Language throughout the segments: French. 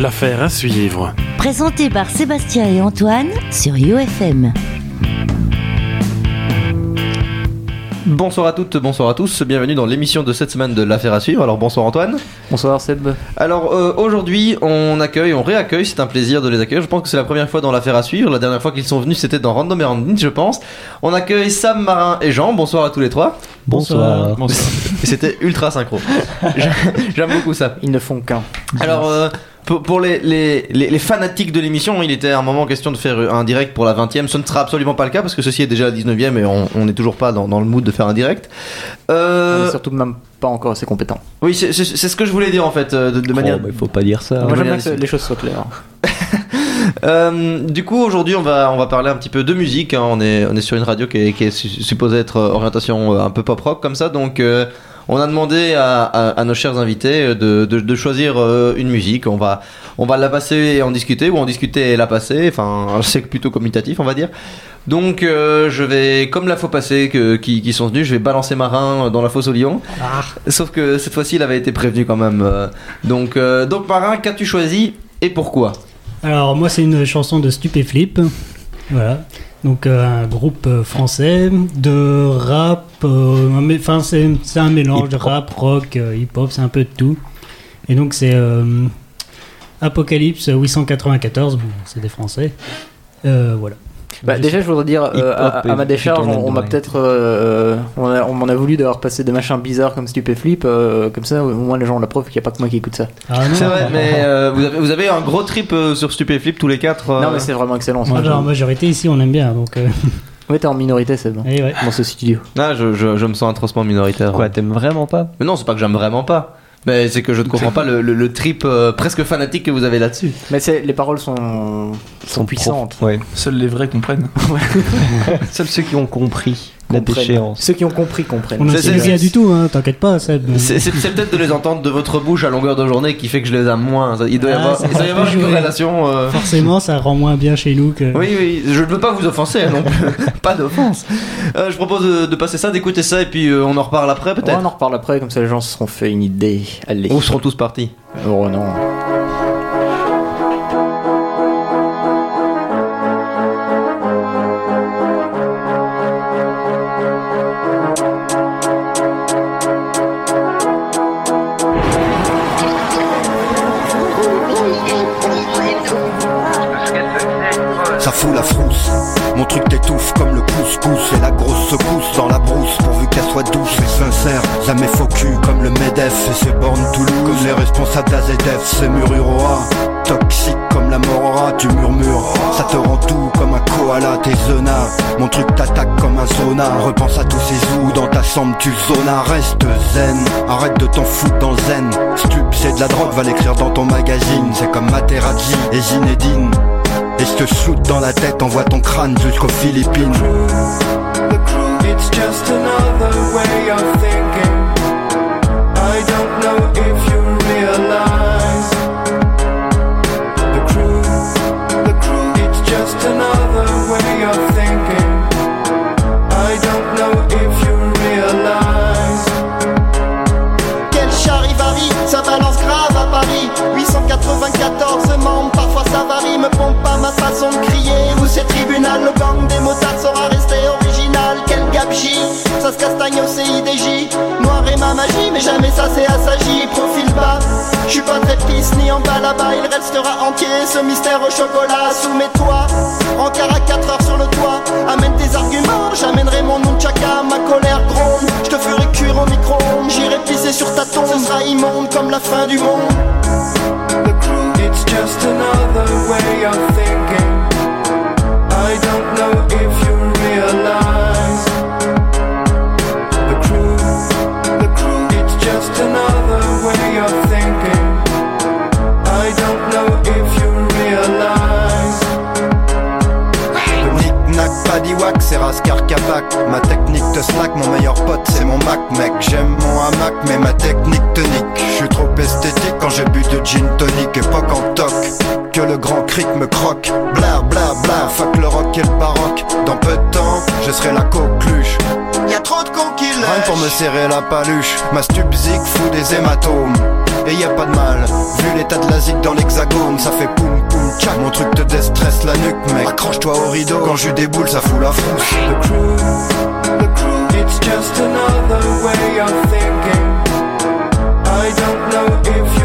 L'affaire à suivre. Présenté par Sébastien et Antoine sur UFM. Bonsoir à toutes, bonsoir à tous, bienvenue dans l'émission de cette semaine de l'affaire à suivre. Alors bonsoir Antoine. Bonsoir Seb. Alors euh, aujourd'hui on accueille, on réaccueille, c'est un plaisir de les accueillir. Je pense que c'est la première fois dans l'affaire à suivre. La dernière fois qu'ils sont venus c'était dans Random et Random, je pense. On accueille Sam, Marin et Jean. Bonsoir à tous les trois. Bonsoir. Et C'était ultra synchro. J'a- J'aime beaucoup ça. Ils ne font qu'un. Alors, euh, pour, pour les, les, les, les fanatiques de l'émission, il était à un moment question de faire un direct pour la 20 e Ce ne sera absolument pas le cas parce que ceci est déjà la 19 e et on on n'est toujours pas dans, dans le mood de faire un direct. On Euh, est surtout même pas encore assez compétents. oui, c'est ce que je voulais dire en fait, euh, de, de manière. il faut pas dire ça. Moi j'aime bien que les choses soient claires. Euh, du coup, aujourd'hui, on va, on va parler un petit peu de musique. hein. On, est, on est sur une radio qui est, qui est su- supposée être orientation un peu pop rock comme ça. Donc, euh, on a demandé à, à- à nos chers invités euh, de, de- de choisir euh, une musique. On va, on va la passer et en discuter, ou en discuter et la passer. Enfin, c'est plutôt commutatif, on va dire. Donc, euh, je vais, comme la fois passée que, qui, qui sont venus, je vais balancer Marin dans la fosse au lion. Sauf que cette fois-ci, il avait été prévenu quand même. Donc, euh, donc Marin, qu'as-tu choisi et pourquoi? Alors moi c'est une chanson de Stupéflip, voilà. Donc euh, un groupe euh, français de rap, euh, enfin c'est c'est un mélange de rap, rock, euh, hip-hop, c'est un peu de tout. Et donc c'est euh, Apocalypse 894, bon, c'est des Français. Voilà. Bah, déjà, je voudrais dire, euh, à, à ma décharge, on, on m'a peut-être. euh, on a- on m'en a voulu d'avoir passé des machins bizarres comme Stupéflip, euh, comme ça, au moins les gens ont la preuve qu'il n'y a pas que moi qui écoute ça. Ah C'est vrai, mais euh, vous, avez, vous avez un gros trip euh, sur Stupéflip tous les quatre. euh. Non, mais c'est vraiment excellent. moi, en majorité ici on aime bien donc. euh, Ouais, t'es en minorité, Seb, et ouais. dans ce studio. Ah, je, je, je me sens atrocement minoritaire. Quoi, t'aimes vraiment pas? Mais non, c'est pas que j'aime vraiment pas. Mais c'est que je ne comprends pas le, le- le trip euh, presque fanatique que vous avez là-dessus. Mais c'est- les paroles sont, sont puissantes. Ouais. Seuls les vrais comprennent. Seuls ceux qui ont compris la déchéance. Ceux qui ont compris comprennent. On c'est- rien du tout, hein, t'inquiète pas. C'est peut-être de les entendre de votre bouche à longueur de journée qui fait que je les aime moins. Il doit y Ah, avoir, ça il doit y peut avoir une corrélation. euh. Forcément ça rend moins bien chez nous que. Oui, oui, je ne veux pas vous offenser non plus. pas d'offense. Euh, je propose de, de passer ça, d'écouter ça et puis euh, on en reparle après Ouais, peut-être. on en reparle après, comme ça les gens se seront fait une idée. Allez. Ou seront tous partis. Oh non. Grosse secousse dans la brousse pourvu qu'elle soit douce et sincère. Jamais faux cul comme le MEDEF et c'est bornes Toulouse. Comme les responsables d'AZF, c'est Mururoa. Toxique comme la morora, tu murmures. Ça te rend tout comme un koala, t'es zona. Mon truc t'attaque comme un zona Repense à tous ces zoos dans ta chambre, tu zona. Reste zen, arrête de t'en foutre dans zen. Stup, c'est de la drogue, va l'écrire dans ton magazine. C'est comme Materazzi et Zinedine. Et je te shoot dans la tête, envoie ton crâne jusqu'aux Philippines. It's just another way of thinking. I don't know if you realize the crew, the crew. It's just another way of thinking. I don't know if you realize. Quel charivari, ça balance grave à Paris 894 membres, parfois ça varie Me pompe pas ma façon de crier Où c'est tribunal, le gang des motards sera Ça se castagne au CIDJ Noir et ma magie, mais jamais ça c'est assagi. Profil bas, je suis pas très pisse ni en bas là-bas Il restera entier. Ce mystère au chocolat Soumets-toi, en à 4 heures sur le toit. Amène tes arguments, j'amènerai mon nunchaka Ma colère gronde, je te ferai cuire au micro-ondes. J'irai pisser sur ta tombe, ce sera immonde comme la fin du monde. It's just another way of thinking. I don't know if C'est Rascar Kapak. Ma technique te slack, mon meilleur pote c'est mon Mac, mec. J'aime mon hamac, mais ma technique te nique. Je suis trop esthétique quand j'ai bu de gin tonic, époque en toc. Que le grand cric me croque. Bla bla bla, fuck le rock et le baroque. Dans peu de temps, je serai la coqueluche. Y'a trop de cons qui Rien pour me serrer la paluche, ma stupzik fout des hématomes. Et y pas de mal, vu les t'as de la zig dans l'hexagone, ça fait poum tchac. Mon truc te déstresse la nuque, mec. Accroche-toi au rideau, quand je déboule, ça fout la frousse. The crew, the crew, it's just another way of thinking. I don't know if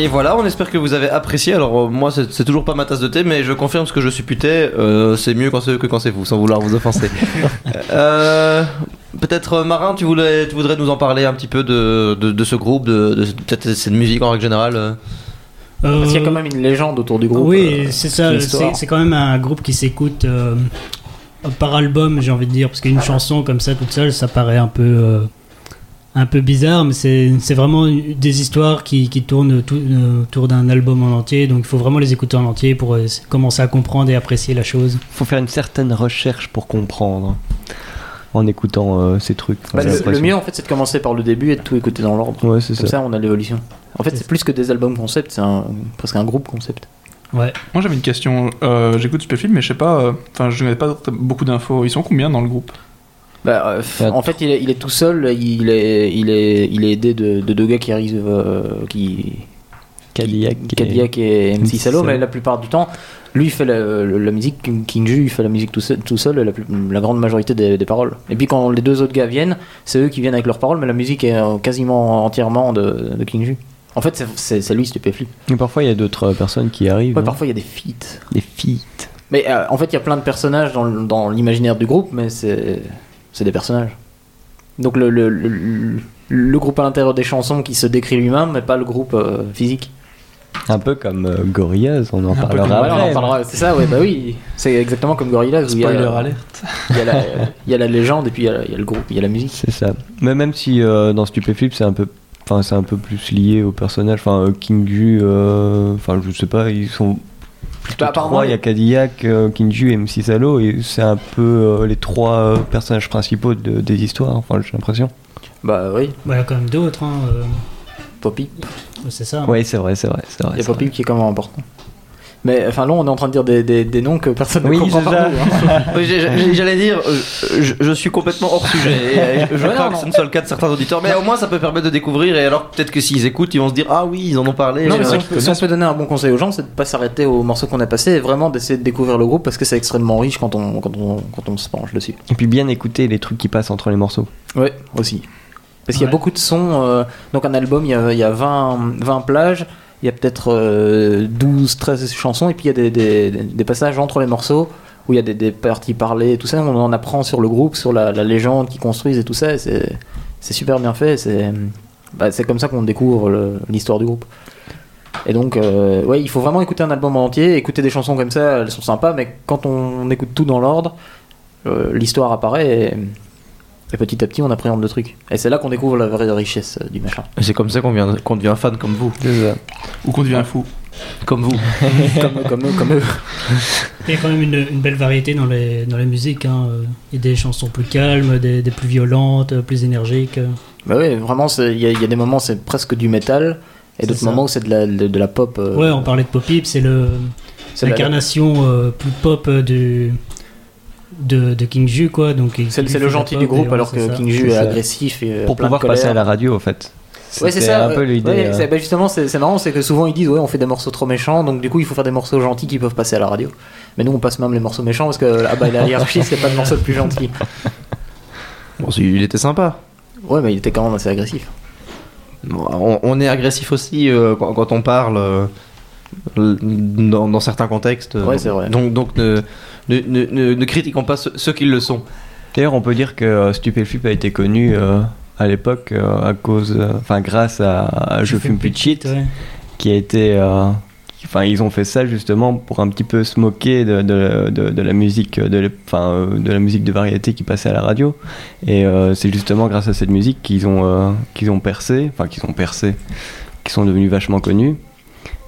Et voilà, on espère que vous avez apprécié. Alors, euh, moi, c'est c'est toujours pas ma tasse de thé, mais je confirme ce que je suis puté. euh, c'est mieux quand c'est eux que quand c'est vous, sans vouloir vous offenser. Euh, Peut-être, euh, Marin, tu, voulais, tu voudrais nous en parler un petit peu de, de, de ce groupe, de, de peut-être cette musique en règle générale euh. Parce qu'il y a quand même une légende autour du groupe. Oui, euh, c'est ça. l'histoire. C'est c'est quand même un groupe qui s'écoute euh, par album, j'ai envie de dire, parce qu'une chanson comme ça toute seule, ça paraît un peu euh, un peu bizarre, mais c'est c'est vraiment des histoires qui, qui tournent tout- euh, autour d'un album en entier. Donc il faut vraiment les écouter en entier pour euh, commencer à comprendre et apprécier la chose. faut faire une certaine recherche pour comprendre en écoutant euh, ces trucs. Bah, le, mieux en fait c'est de commencer par le début et de tout écouter dans l'ordre. Ouais, c'est Comme ça. ça on a l'évolution. En fait C'est plus que des albums concept, c'est presque un groupe concept. Ouais. Moi j'avais une question. Euh, J'écoute Stupéflip, mais je sais pas. euh, Enfin, je n'avais pas beaucoup d'infos. Ils sont combien dans le groupe? Bah, euh, Ah. en fait il est, il est tout seul, il est, il est, il est aidé de, de deux gars qui arrivent, euh, qui, Cadillac. et- Cadillac et MC MC Salo, mais la plupart du temps, lui il fait la, la- la musique, King- King Ju il fait la musique tout seul, tout seul et la, plus- la grande majorité des, des paroles. Et puis quand les deux autres gars viennent, c'est eux qui viennent avec leurs paroles, mais la musique est euh, quasiment entièrement de, de King Ju. En fait, c'est- lui Stupéflip. Mais parfois, il y a d'autres euh, personnes qui arrivent. Ouais, parfois il y a des feats. Des feats. Mais euh, en fait, il y a plein de personnages dans l'imaginaire du groupe, mais c'est c'est des personnages. Donc le, le, le, le groupe à l'intérieur des chansons qui se décrit lui-même, mais pas le groupe euh, physique. Un peu comme euh, Gorillaz, on en parlera Ouais, après. parlera. C'est ça, ouais, bah oui. C'est exactement comme Gorillaz. où il y a- Spoiler alert. Il y, a la, il y a la légende et puis il y a, il y a le groupe, il y a la musique. C'est ça. Mais même si euh, dans Stupéflip, c'est un peu. Enfin, c'est un peu plus lié au personnage. Enfin, euh, King Ju, euh, enfin, je sais pas, ils sont plutôt Bah, trois. Il y a Cadillac, euh, King Ju et MC Salo, et c'est un peu euh, les trois euh, personnages principaux de- des histoires. Enfin, j'ai l'impression. Bah oui, Bah, il y a quand même d'autres. Hein, euh, Poppy. c'est ça. Oui, c'est vrai, c'est vrai. Il y a Poppy qui est quand même important. Mais enfin là, on est en train de dire des, des, des noms que personne Oui, ne comprend c'est par ça. nous, hein. Oui, J'allais dire, euh, je, je suis complètement hors sujet. Et, euh, je Ouais, crois non, que ce ne soit le cas de certains auditeurs, mais au moins ça peut permettre de découvrir. Et alors peut-être que s'ils écoutent, ils vont se dire Ah oui, ils en ont parlé. Non, mais si on, peut, si on peut donner un bon conseil aux gens, c'est de pas s'arrêter aux morceaux qu'on a passés et vraiment d'essayer de découvrir le groupe parce que c'est extrêmement riche quand on, quand on, quand on se penche dessus. Et puis bien écouter les trucs qui passent entre les morceaux. Ouais, aussi. Parce qu'il y a beaucoup de sons. euh, donc, un album, il y a, il y a 20, 20 plages, il y a peut-être euh, 12, 13 chansons, et puis il y a des, passages entre les morceaux où il y a des, parties parlées et tout ça. On en apprend sur le groupe, sur la, légende qu'ils construisent et tout ça. C'est super bien fait. C'est bah, comme ça qu'on découvre l'histoire du groupe. Et donc, euh, il faut vraiment écouter un album en entier. Écouter des chansons comme ça, elles sont sympas, mais quand on, écoute tout dans l'ordre, euh, l'histoire apparaît et petit à petit on appréhende le truc. Et c'est là qu'on découvre la vraie richesse euh, du machin. C'est comme ça qu'on vient- qu'on devient fan comme vous. Ou qu'on devient fou. Comme vous. comme, comme eux, comme eux. Il y a quand même une, une belle variété dans les, dans la musique. hein. Il y a des chansons plus calmes, des, des plus violentes, plus énergiques. Bah ouais, vraiment, c'est- il y, a- il y a des moments c'est presque du métal et d'autres moments où c'est de la, de, de la pop. euh, Ouais, on parlait de Pop-Hip, c'est le l'incarnation euh, plus pop euh, du, de, de King Ju, quoi. Donc, C'est le gentil du groupe alors que ça. King Ju est agressif et euh, Pour pouvoir passer à la radio, en fait. Ouais, c'est ça. un peu l'idée. Ouais, euh. bah, justement, c'est marrant, c'est que souvent ils disent ouais, on fait des morceaux trop méchants, donc du coup il faut faire des morceaux gentils qui peuvent passer à la radio. Mais nous on passe même les morceaux méchants parce que ah bah, la hiérarchie c'est pas de morceaux plus gentils. Bon, il était sympa. Ouais, mais il était quand même assez agressif. Bon, On, on est agressif aussi euh, quand, quand on parle euh, dans, dans certains contextes. Ouais, c'est vrai. Donc, donc ne, ne, ne, ne- ne critiquons pas ceux, ceux qui le sont. D'ailleurs, on peut dire que euh, Stupéflip a été connu euh, à l'époque euh, à cause, euh, enfin grâce à, à Je fume plus de shit, ouais. qui a été, euh, qui- enfin ils ont fait ça justement pour un petit peu se moquer de, de, de- de la musique, de, enfin euh, de la musique de variété qui passait à la radio. Et euh, c'est justement grâce à cette musique qu'ils ont, euh, qu'ils ont percé, enfin qu'ils ont percé, qu'ils sont devenus vachement connus.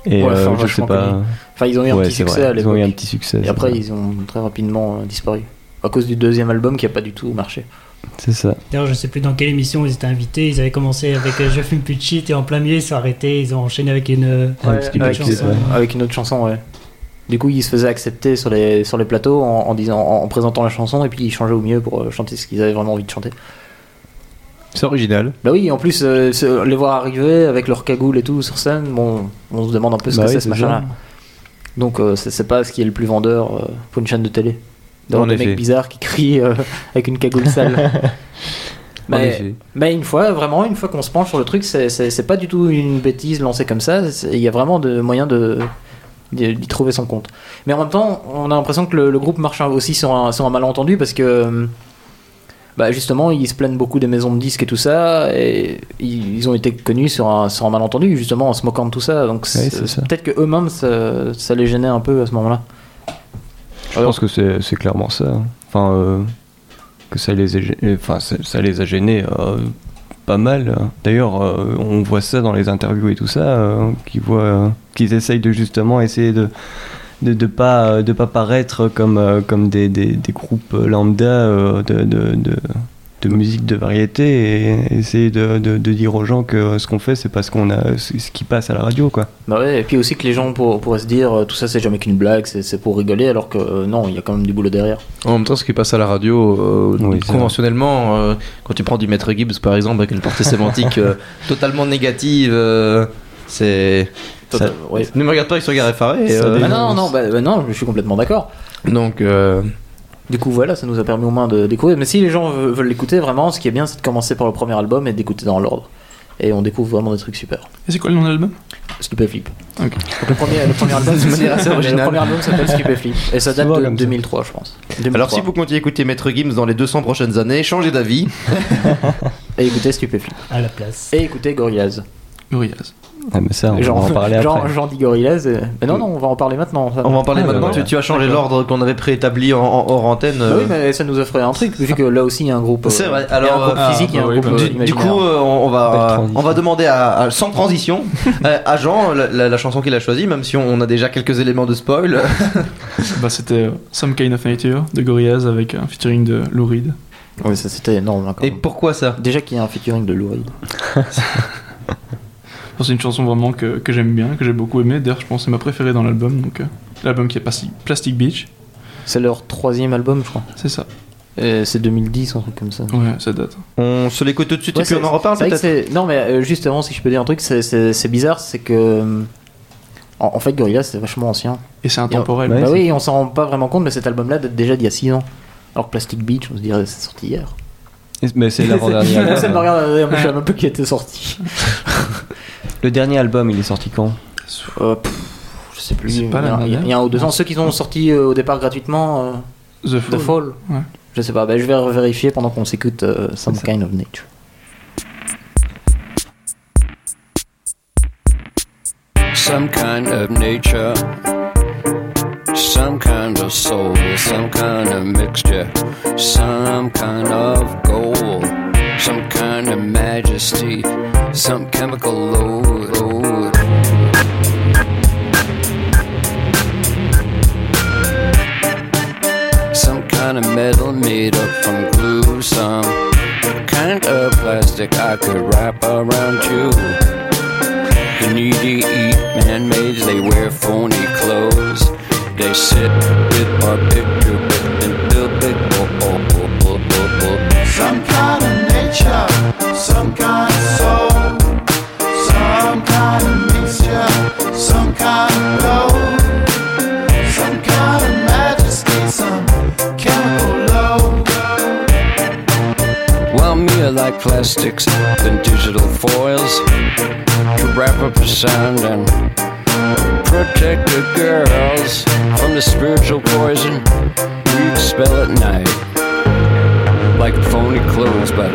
Et Ouais, euh, enfin, je sais vachement pas. connu. Enfin, ils ont eu un Ouais, petit succès vrai. à Ils ont eu l'époque. un petit succès. Et après, vrai. ils ont très rapidement euh, disparu. À cause du deuxième album qui a pas du tout marché. C'est ça. D'ailleurs, je sais plus dans quelle émission ils étaient invités. Ils avaient commencé avec Je fume plus de shit et en plein milieu ils sont arrêtés. Ils ont enchaîné avec une. Ouais, Ouais, parce qu'il avec paraît que c'est- chanson. ouais. Avec une autre chanson, ouais. Du coup, ils se faisaient accepter sur les, sur les plateaux en, en disant, en, en présentant la chanson et puis ils changeaient au mieux pour euh, chanter ce qu'ils avaient vraiment envie de chanter. C'est original. Bah oui, en plus, euh, se- les voir arriver avec leur cagoule et tout sur scène, bon, on se demande un peu ce Bah que oui, c'est ce c'est machin-là. Donc, euh, c'est c'est pas ce qui est le plus vendeur euh, pour une chaîne de télé. D'avoir En des effet. mecs bizarres qui crient euh, avec une cagoule sale. En mais, effet. mais une fois, vraiment, une fois qu'on se penche sur le truc, c'est- c'est c'est pas du tout une bêtise lancée comme ça. c'est- Il y a vraiment de moyens de d'y d'y trouver son compte. Mais en même temps, on a l'impression que le, le groupe marche aussi sur un, sur un malentendu parce que bah justement, ils se plaignent beaucoup des maisons de disques et tout ça, et ils, ont été connus sur un, sur un malentendu, justement en se moquant de tout ça. Donc peut-être que eux-mêmes, ça, ça les gênait un peu à ce moment-là. Je pense que c'est clairement ça. Enfin, euh, que ça les a, enfin, ça, les a gênés euh, pas mal. D'ailleurs, euh, on voit ça dans les interviews et tout ça, qu'ils voient, qu'ils essayent de justement essayer de de, de pas de pas paraître comme euh, comme des, des, des groupes lambda euh, de, de, de de musique de variété et essayer de, de, de dire aux gens que ce qu'on fait c'est parce qu'on a ce qui passe à la radio quoi. Bah ouais, et puis aussi que les gens pour- pourraient se dire euh, tout ça c'est jamais qu'une blague, c'est c'est pour rigoler, alors que euh, non, il y a quand même du boulot derrière. En même temps, ce qui passe à la radio, euh, Oui, c'est conventionnellement, euh, quand tu prends du Maître Gibbs par exemple, avec une portée sémantique euh, totalement négative, euh, c'est. Ça- ouais. Ne me regarde pas avec ce regard effaré. Ça euh, Bah non, non, bah, bah non, je suis complètement d'accord. Donc, euh, Du coup, voilà, ça nous a permis au moins de découvrir. Mais si les gens veulent l'écouter, vraiment, ce qui est bien, c'est de commencer par le premier album et d'écouter dans l'ordre. Et on découvre vraiment des trucs super. Et c'est quoi le nom de l'album? Stupéflip. Ok. Donc le premier, le premier album, manière assez le originale. premier album s'appelle Stupéflip. Et ça date de comme ça. 2003, je pense. 2003. alors, si vous à écouter Maître Gibbs dans les 200 prochaines années, changez d'avis. Et écoutez Stupéflip. à la place. Et écoutez Gorillaz. Gorillaz. Ah, mais ça on Genre- va en parler genre, après. Gorillaz. et- Mais non, non, on va en parler maintenant. On va en parler Ah, maintenant. Tu, tu as changé l'ordre qu'on avait préétabli en, en hors antenne. Bah euh. oui, mais ça nous offrait un truc, vu que là aussi il y a un groupe. euh, C'est vrai, il y a alors, un groupe euh, physique, il y a ah, un bah oui, groupe bah euh, Du, du coup, euh, on, va, on va demander à, à- sans transition à, Jean la, la- la chanson qu'il a choisie, même si on, on a déjà quelques éléments de spoil. Bah, c'était euh, Some Kind of Nature de Gorillaz avec un featuring de Lou Reed. Ouais, ça c'était énorme. hein, quand Et même. pourquoi ça? Déjà qu'il y a un featuring de Lou Reed. C'est une chanson vraiment que, que j'aime bien, que j'ai beaucoup aimé. D'ailleurs, je pense que c'est ma préférée dans l'album. Donc, euh, l'album qui est Plastic, Plastic Beach, C'est leur troisième album, je crois. c'est ça. Et c'est 2010, un truc comme ça. Ouais, ça date. On se l'écoute tout de suite Ouais, et puis c'est- on en reparle c'est vrai que peut-être. c'est- Non, mais euh, juste avant, si je peux dire un truc, c'est- c'est c'est bizarre, c'est que. euh, En, en fait, Gorillaz, c'est vachement ancien. Et c'est intemporel. Ouais, bah oui, on s'en rend pas vraiment compte, mais cet album-là date déjà d'il y a 6 ans. Alors que Plastic Beach, on se dirait, c'est sorti hier. Mais c'est l'avant-dernier album. Ça me regarde, je sais même pas qui était sorti. Le dernier album, il est sorti quand? Euh, pff, je sais plus. C'est Il y, pas a, la il y a- il y a un ou deux ans. Ceux qui sont sortis euh, au départ gratuitement, euh, The The Fall. Fall. Ouais. Je sais pas, bah, je vais vérifier pendant qu'on s'écoute euh, Some C'est ça. Kind of Nature. some kind of nature, some kind of soul, some kind of mixture, some kind of gold, some kind of majesty, some chemical load. load. Some kind of metal made up from glue, some kind of plastic I could wrap around you. The needy eat man-maids, they wear phony clothes. They sit with our picture with and build big. Some kind of nature, some kind of soul, some kind of mixture, some kind of gold, some kind of majesty, some chemical load. Well, me, I like plastics and digital foils to wrap up the sound and protect the girls from the spiritual poison we expel at night. Like phony clothes, but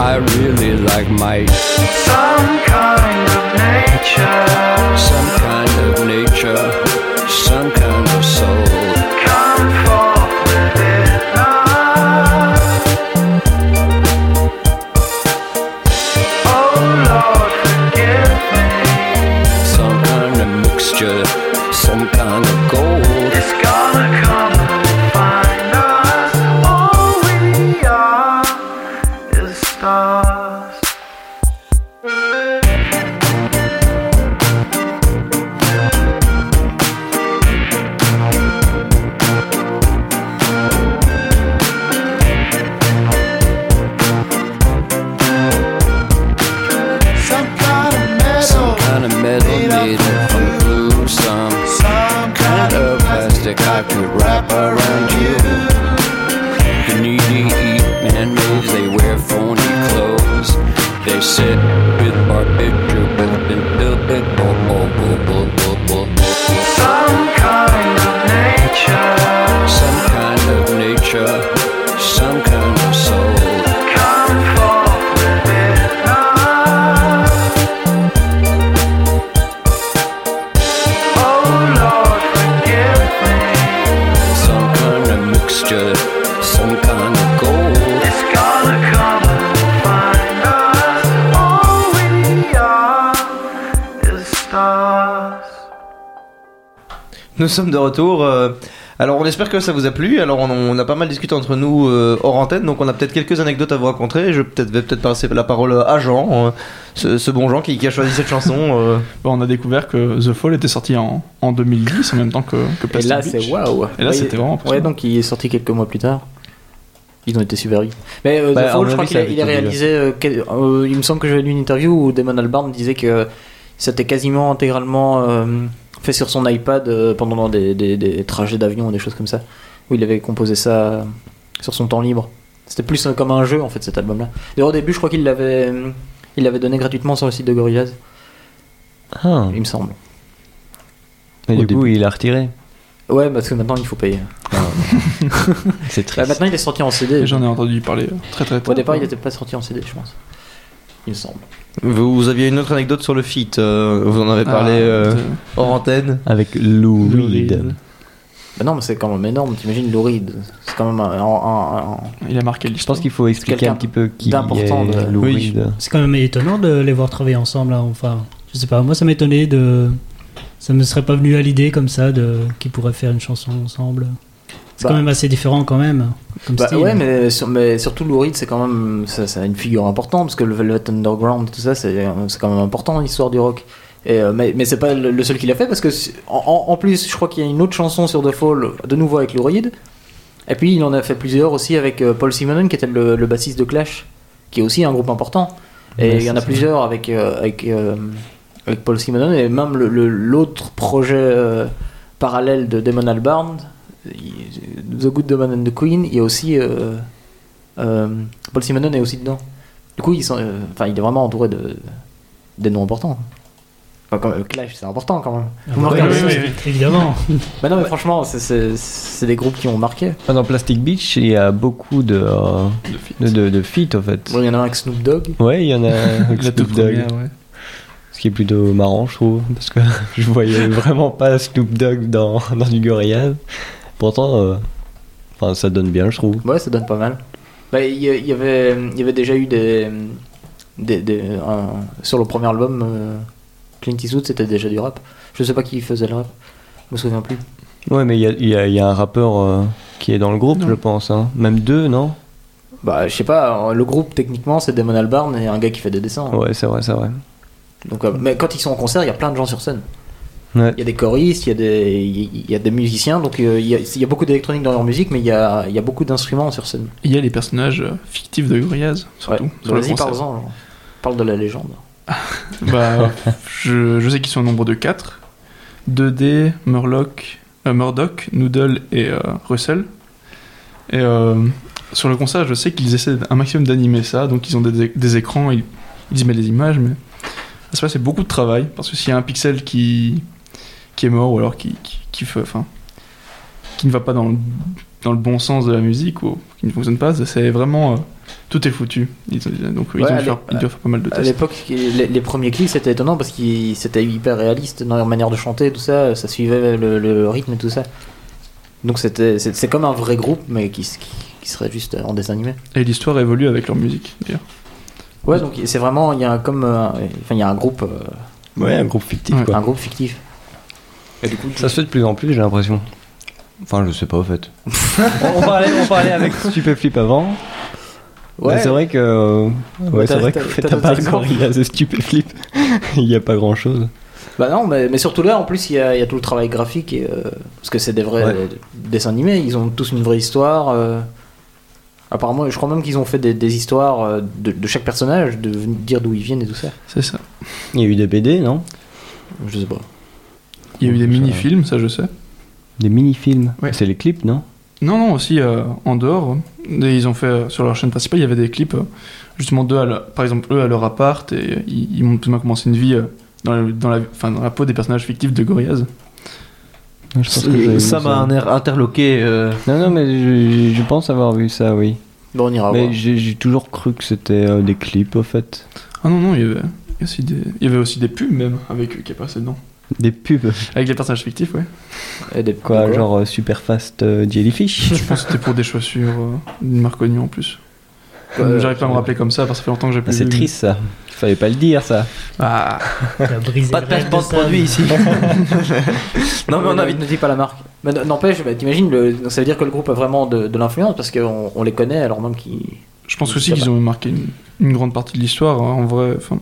I really like my Some kind of nature, some kind of nature, some kind Nous sommes de retour. euh, alors on espère que ça vous a plu. Alors on, on a pas mal discuté entre nous euh, hors antenne, donc on a peut-être quelques anecdotes à vous raconter. Je vais peut-être passer la parole à Jean, euh, ce, ce bon Jean qui, qui a choisi cette chanson. euh. Bon, on a découvert que The Fall était sorti en, en 2010, en même temps que, que Et Plastic là, Beach. c'est waouh. Et là, Ouais, c'était vraiment Ouais, donc il est sorti quelques mois plus tard. Ils ont été super vite. Mais euh, Bah, The à Fall, je crois qu'il a, il a réalisé. euh, quel- euh, il me semble que j'avais lu une interview où Damon Albarn disait que c'était quasiment intégralement euh, fait sur son iPad euh, pendant des, des- des trajets d'avion ou des choses comme ça. Où il avait composé ça euh, sur son temps libre. C'était plus euh, comme un jeu en fait cet album-là. D'ailleurs, au début, je crois qu'il l'avait, il l'avait donné gratuitement sur le site de Gorillaz, Ah. il me semble. Et Au du coup, début. il a retiré. Ouais, parce que maintenant il faut payer. C'est Bah, triste. maintenant il est sorti en CD. J'en ai entendu parler très très tôt. Au départ, il n'était pas sorti en CD, je pense. Il me semble. Vous, vous aviez une autre anecdote sur le feat. euh, vous en avez parlé Ah, euh, hors antenne. Avec Lou Reed. Bah non, mais c'est quand même énorme. T'imagines Lou Reed. C'est quand même un, un- un- Il a marqué Je pense qu'il faut expliquer un petit peu qui d'important est de- Lou Oui. Reed. C'est quand même étonnant de les voir travailler ensemble. là. Enfin, je sais pas, moi ça m'étonnait de. Ça me serait pas venu à l'idée comme ça de qu'ils pourraient faire une chanson ensemble. C'est Bah. quand même assez différent quand même. Comme Bah style. ouais, mais, sur- mais surtout Lou Reed, c'est quand même ça, ça a une figure importante parce que le Velvet Underground, tout ça, c'est quand même important l'histoire du rock. Et, euh, mais mais c'est pas le, seul qui l'a fait parce que en, plus, je crois qu'il y a une autre chanson sur The Fall, de nouveau avec Lou Reed. Et puis il en a fait plusieurs aussi avec euh, Paul Simonon qui était le, le bassiste de Clash, qui est aussi un groupe important. Et Ouais, il y en a plusieurs avec euh, avec euh, avec Paul Simonon et même le- le- l'autre projet euh, parallèle de Damon Albarn, The Good, The Man and the Queen, il y a aussi euh, euh, Paul Simonon est aussi dedans. Du coup, ils sont, euh, enfin, il est vraiment entouré de des noms importants. Enfin, quand même, Clash, c'est important quand même. Ah Vous bah oui, un oui, oui, évidemment. Bah non, mais franchement, c'est- des groupes qui ont marqué. Dans Plastic Beach, il y a beaucoup de, euh, de feat. de, de, de feats en fait. Bon, il y en a un avec Snoop Dogg. Ouais, il y en a avec La toute Snoop Dogg. ouais. Ce qui est plutôt marrant, je trouve, parce que je voyais vraiment pas Snoop Dogg dans, dans du Gorillaz. Pourtant, euh, enfin, ça donne bien, je trouve. Ouais, ça donne pas mal. Bah, il y, y avait, il y avait déjà eu des, des, des- un- sur le premier album, euh, Clint Eastwood, c'était déjà du rap. Je sais pas qui faisait le rap. Je me souviens plus. Ouais, mais il y a, il y a- y a un rappeur euh, qui est dans le groupe, Non. je pense. Hein. Même deux, non? Bah, je sais pas. Le groupe techniquement, c'est Damon Albarn et un gars qui fait des dessins. Ouais, c'est vrai, c'est vrai. Donc, euh, mais quand ils sont en concert, il y a plein de gens sur scène. Ouais. Il y a des choristes, il y a des, il y a des musiciens, donc euh, il y a, il y a beaucoup d'électronique dans leur musique, mais il y a, il y a beaucoup d'instruments sur scène. Il y a les personnages euh, fictifs de Gorillaz, surtout. Ouais. sur Vas-y, parle-en. Parle de la légende. Bah, je, je sais qu'ils sont au nombre de 4. 2D, Murloc, euh, Murdoch, Noodle et euh, Russell. Et euh, sur le concert, je sais qu'ils essaient un maximum d'animer ça, donc ils ont des, des écrans, ils, ils y mettent les images, mais c'est beaucoup de travail, parce que s'il y a un pixel qui, qui est mort, ou alors qui, qui, qui fait, enfin, qui ne va pas dans le, dans le bon sens de la musique, ou qui ne fonctionne pas, c'est vraiment... euh, tout est foutu. Ils ont- donc ils, Ouais, ont à dû faire, ils doivent faire pas mal de À tests. l'époque, les, les premiers clips c'était étonnant parce que c'était hyper réaliste dans leur manière de chanter, tout ça, ça suivait le, le rythme et tout ça. Donc c'était c'est c'est comme un vrai groupe mais qui, qui, qui serait juste en dessin animé. Et l'histoire évolue avec leur musique, d'ailleurs. Ouais, donc c'est vraiment il y a un- comme euh, enfin il y a un groupe euh, Ouais, un groupe fictif, Ouais. quoi. un groupe fictif. Et du coup, Ça se fait de plus en plus, j'ai l'impression. Enfin, je sais pas, au fait. on, parlait, on parlait avec Stupéflip avant. Ouais. C'est vrai que. euh, Ouais, c'est vrai qu'en fait, encore exemples il y a Stupéflip. Il y a pas grand chose. Bah non, mais, mais surtout là, en plus, il y a, il y a tout le travail graphique, et, euh, parce que c'est des vrais Ouais. euh, dessins animés, ils ont tous une vraie histoire. euh. Apparemment, je crois même qu'ils ont fait des, des histoires euh, de, de chaque personnage, de dire d'où ils viennent et tout ça. C'est ça. Il y a eu des BD, non? Je sais pas. Il y a eu des mini-films, ça je sais. Des mini-films. Ouais. C'est les clips, non? Non, non, aussi euh, en dehors. Et ils ont fait euh, sur leur chaîne principale, il y avait des clips, euh, justement d'eux, par exemple, eux à leur appart, et ils, ils montrent tout de même commencé une vie dans, la, dans, la, enfin, dans la peau des personnages fictifs de Gorillaz. Je pense que j'ai vu Ça m'a un air interloqué. euh, Non, non, mais je, je pense avoir vu ça, oui. Bon, on ira Mais voir. j'ai j'ai toujours cru que c'était euh, des clips, au fait. Ah non, non, il y avait, il y avait aussi des, il y avait aussi des pubs même, avec eux qui apparaissaient dedans. Des pubs. Avec les personnages fictifs, ouais. Et des- Quoi, de genre euh, super fast euh, jellyfish Je pense que c'était pour des chaussures euh, d'une marque connue en plus. J'arrive pas à me rappeler comme ça parce que ça fait longtemps que j'ai Ah, plus C'est vu. triste ça. Il fallait pas le dire ça. Ah, brisé Pas de placement de Sam. produit ici. non, mais on a ne, ne dis pas la marque. Mais n'empêche, bah, t'imagines, le- ça veut dire que le groupe a vraiment de, de l'influence parce qu'on on les connaît alors même qu'ils. je pense aussi qu'ils ont marqué une, une grande partie de l'histoire, hein, en vrai. Enfin,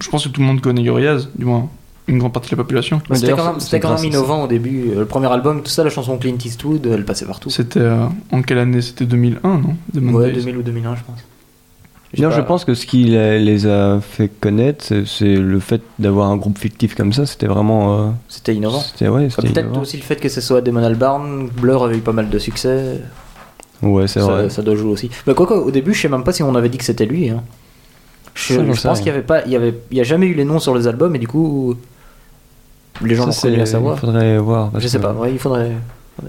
je pense que tout le monde connaît Gorillaz, du moins une grande partie de la population. Ouais, C'était quand même, c'était quand même innovant au début. Euh, Le premier album, tout ça, la chanson Clint Eastwood, elle passait partout. C'était euh, en quelle année? C'était 2001, non? The Ouais, Mondays. 2000 ou 2001, je pense. Non, je pense que ce qui les a fait connaître, c'est- le fait d'avoir un groupe fictif comme ça. C'était vraiment. euh, C'était innovant. C'était ouais, c'était Peut-être aussi le fait que ce soit Damon Albarn, Blur avait eu pas mal de succès. Ouais, c'est vrai. ça doit jouer aussi. Mais quoi qu'au début, je sais même pas si on avait dit que c'était lui. Hein. Je, Ça, pense qu'il y avait pas, il y avait, il y a jamais eu les noms sur les albums et du coup, les gens Ça, l'ont à savoir. Il faudrait voir. Je sais que- pas. Ouais, il faudrait.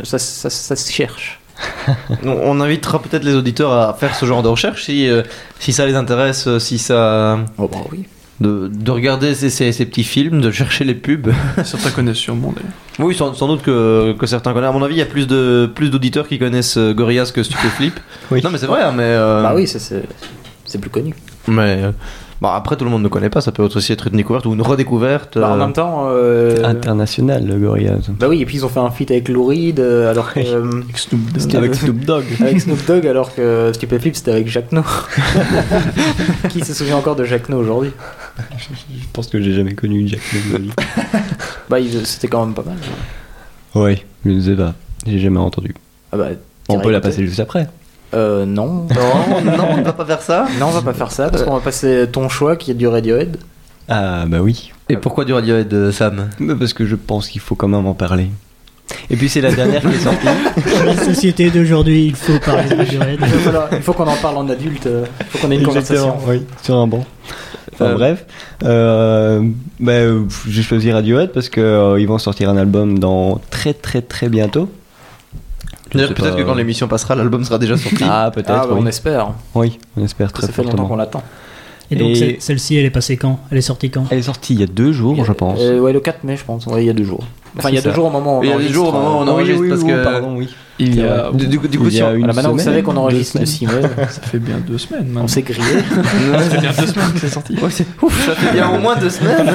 Ça, ça, ça se cherche. On, invitera peut-être les auditeurs à faire ce genre de recherche si, euh, si ça les intéresse, euh, si ça. Oh bah oui. De, de regarder ces, ces- ces petits films, de chercher les pubs. Certains connaissent sûrement d'ailleurs. Oui, sans, sans doute que, que certains connaissent. À mon avis, il y a plus de plus d'auditeurs qui connaissent euh, Gorillaz que Stupéflip. Oui. Non, mais c'est vrai, hein, mais. euh, Bah oui, c'est- c'est c'est plus connu. Mais. euh, bon, après, tout le monde ne connaît pas. Ça peut aussi être une découverte ou une redécouverte. Bah, en euh, même temps. euh, International, le Gorillaz. Bah oui, et puis ils ont fait un feat avec Lou Reed, euh, alors que. Avec Snoop Dogg. C'était- Avec Snoop Dogg. avec Snoop Dogg, alors que Stupéflip c'était avec Jacques No. Qui se souvient encore de Jacques No aujourd'hui? Je pense que j'ai jamais connu Jack Nicholson. Bah c'était quand même pas mal. ouais, je ne sais pas. J'ai jamais entendu. Ah bah, On peut la passer juste après. Euh, non. Non, non, on ne va pas faire ça. Non, on va pas faire ça parce qu'on va passer ton choix qui est du Radiohead. Ah bah oui. Et pourquoi du Radiohead, euh, Sam? Mais Parce que je pense qu'il faut quand même en parler. Et puis c'est la dernière qui est sortie. Dans la société d'aujourd'hui, il faut parler de Radiohead. Il falloir- il faut qu'on en parle en adulte. euh, Il faut qu'on ait une conversation. Oui, sur un banc. Enfin Euh, bref, euh, bah, j'ai choisi Radiohead parce que euh, ils vont sortir un album dans très très très bientôt. D'ailleurs, peut-être pas. que quand l'émission passera, l'album sera déjà sorti. Ah peut-être. Ah, bah, oui. on espère. Oui, on espère très Ça fait longtemps fortement. qu'on l'attend. Et donc, Et- celle-ci, elle est passée quand? Elle est sortie quand? Elle est sortie il y a deux jours, je pense. Euh, ouais, le 4 mai, je pense. Ouais, il y a deux jours. Enfin, il y a deux jours au moment où on Il y a enregistre, jours au moment où on euh, enregistre oui, oui, parce oui, que. pardon, oui. Il y a, Du, du- du coup, Il y a une maintenant, vous savez qu'on deux enregistre le semaines. 6 mai. ça fait bien deux semaines maintenant. On s'est grillé. Ça fait bien deux semaines que c'est sorti. Ouais, c'est- Ouf, ça fait bien au moins deux semaines.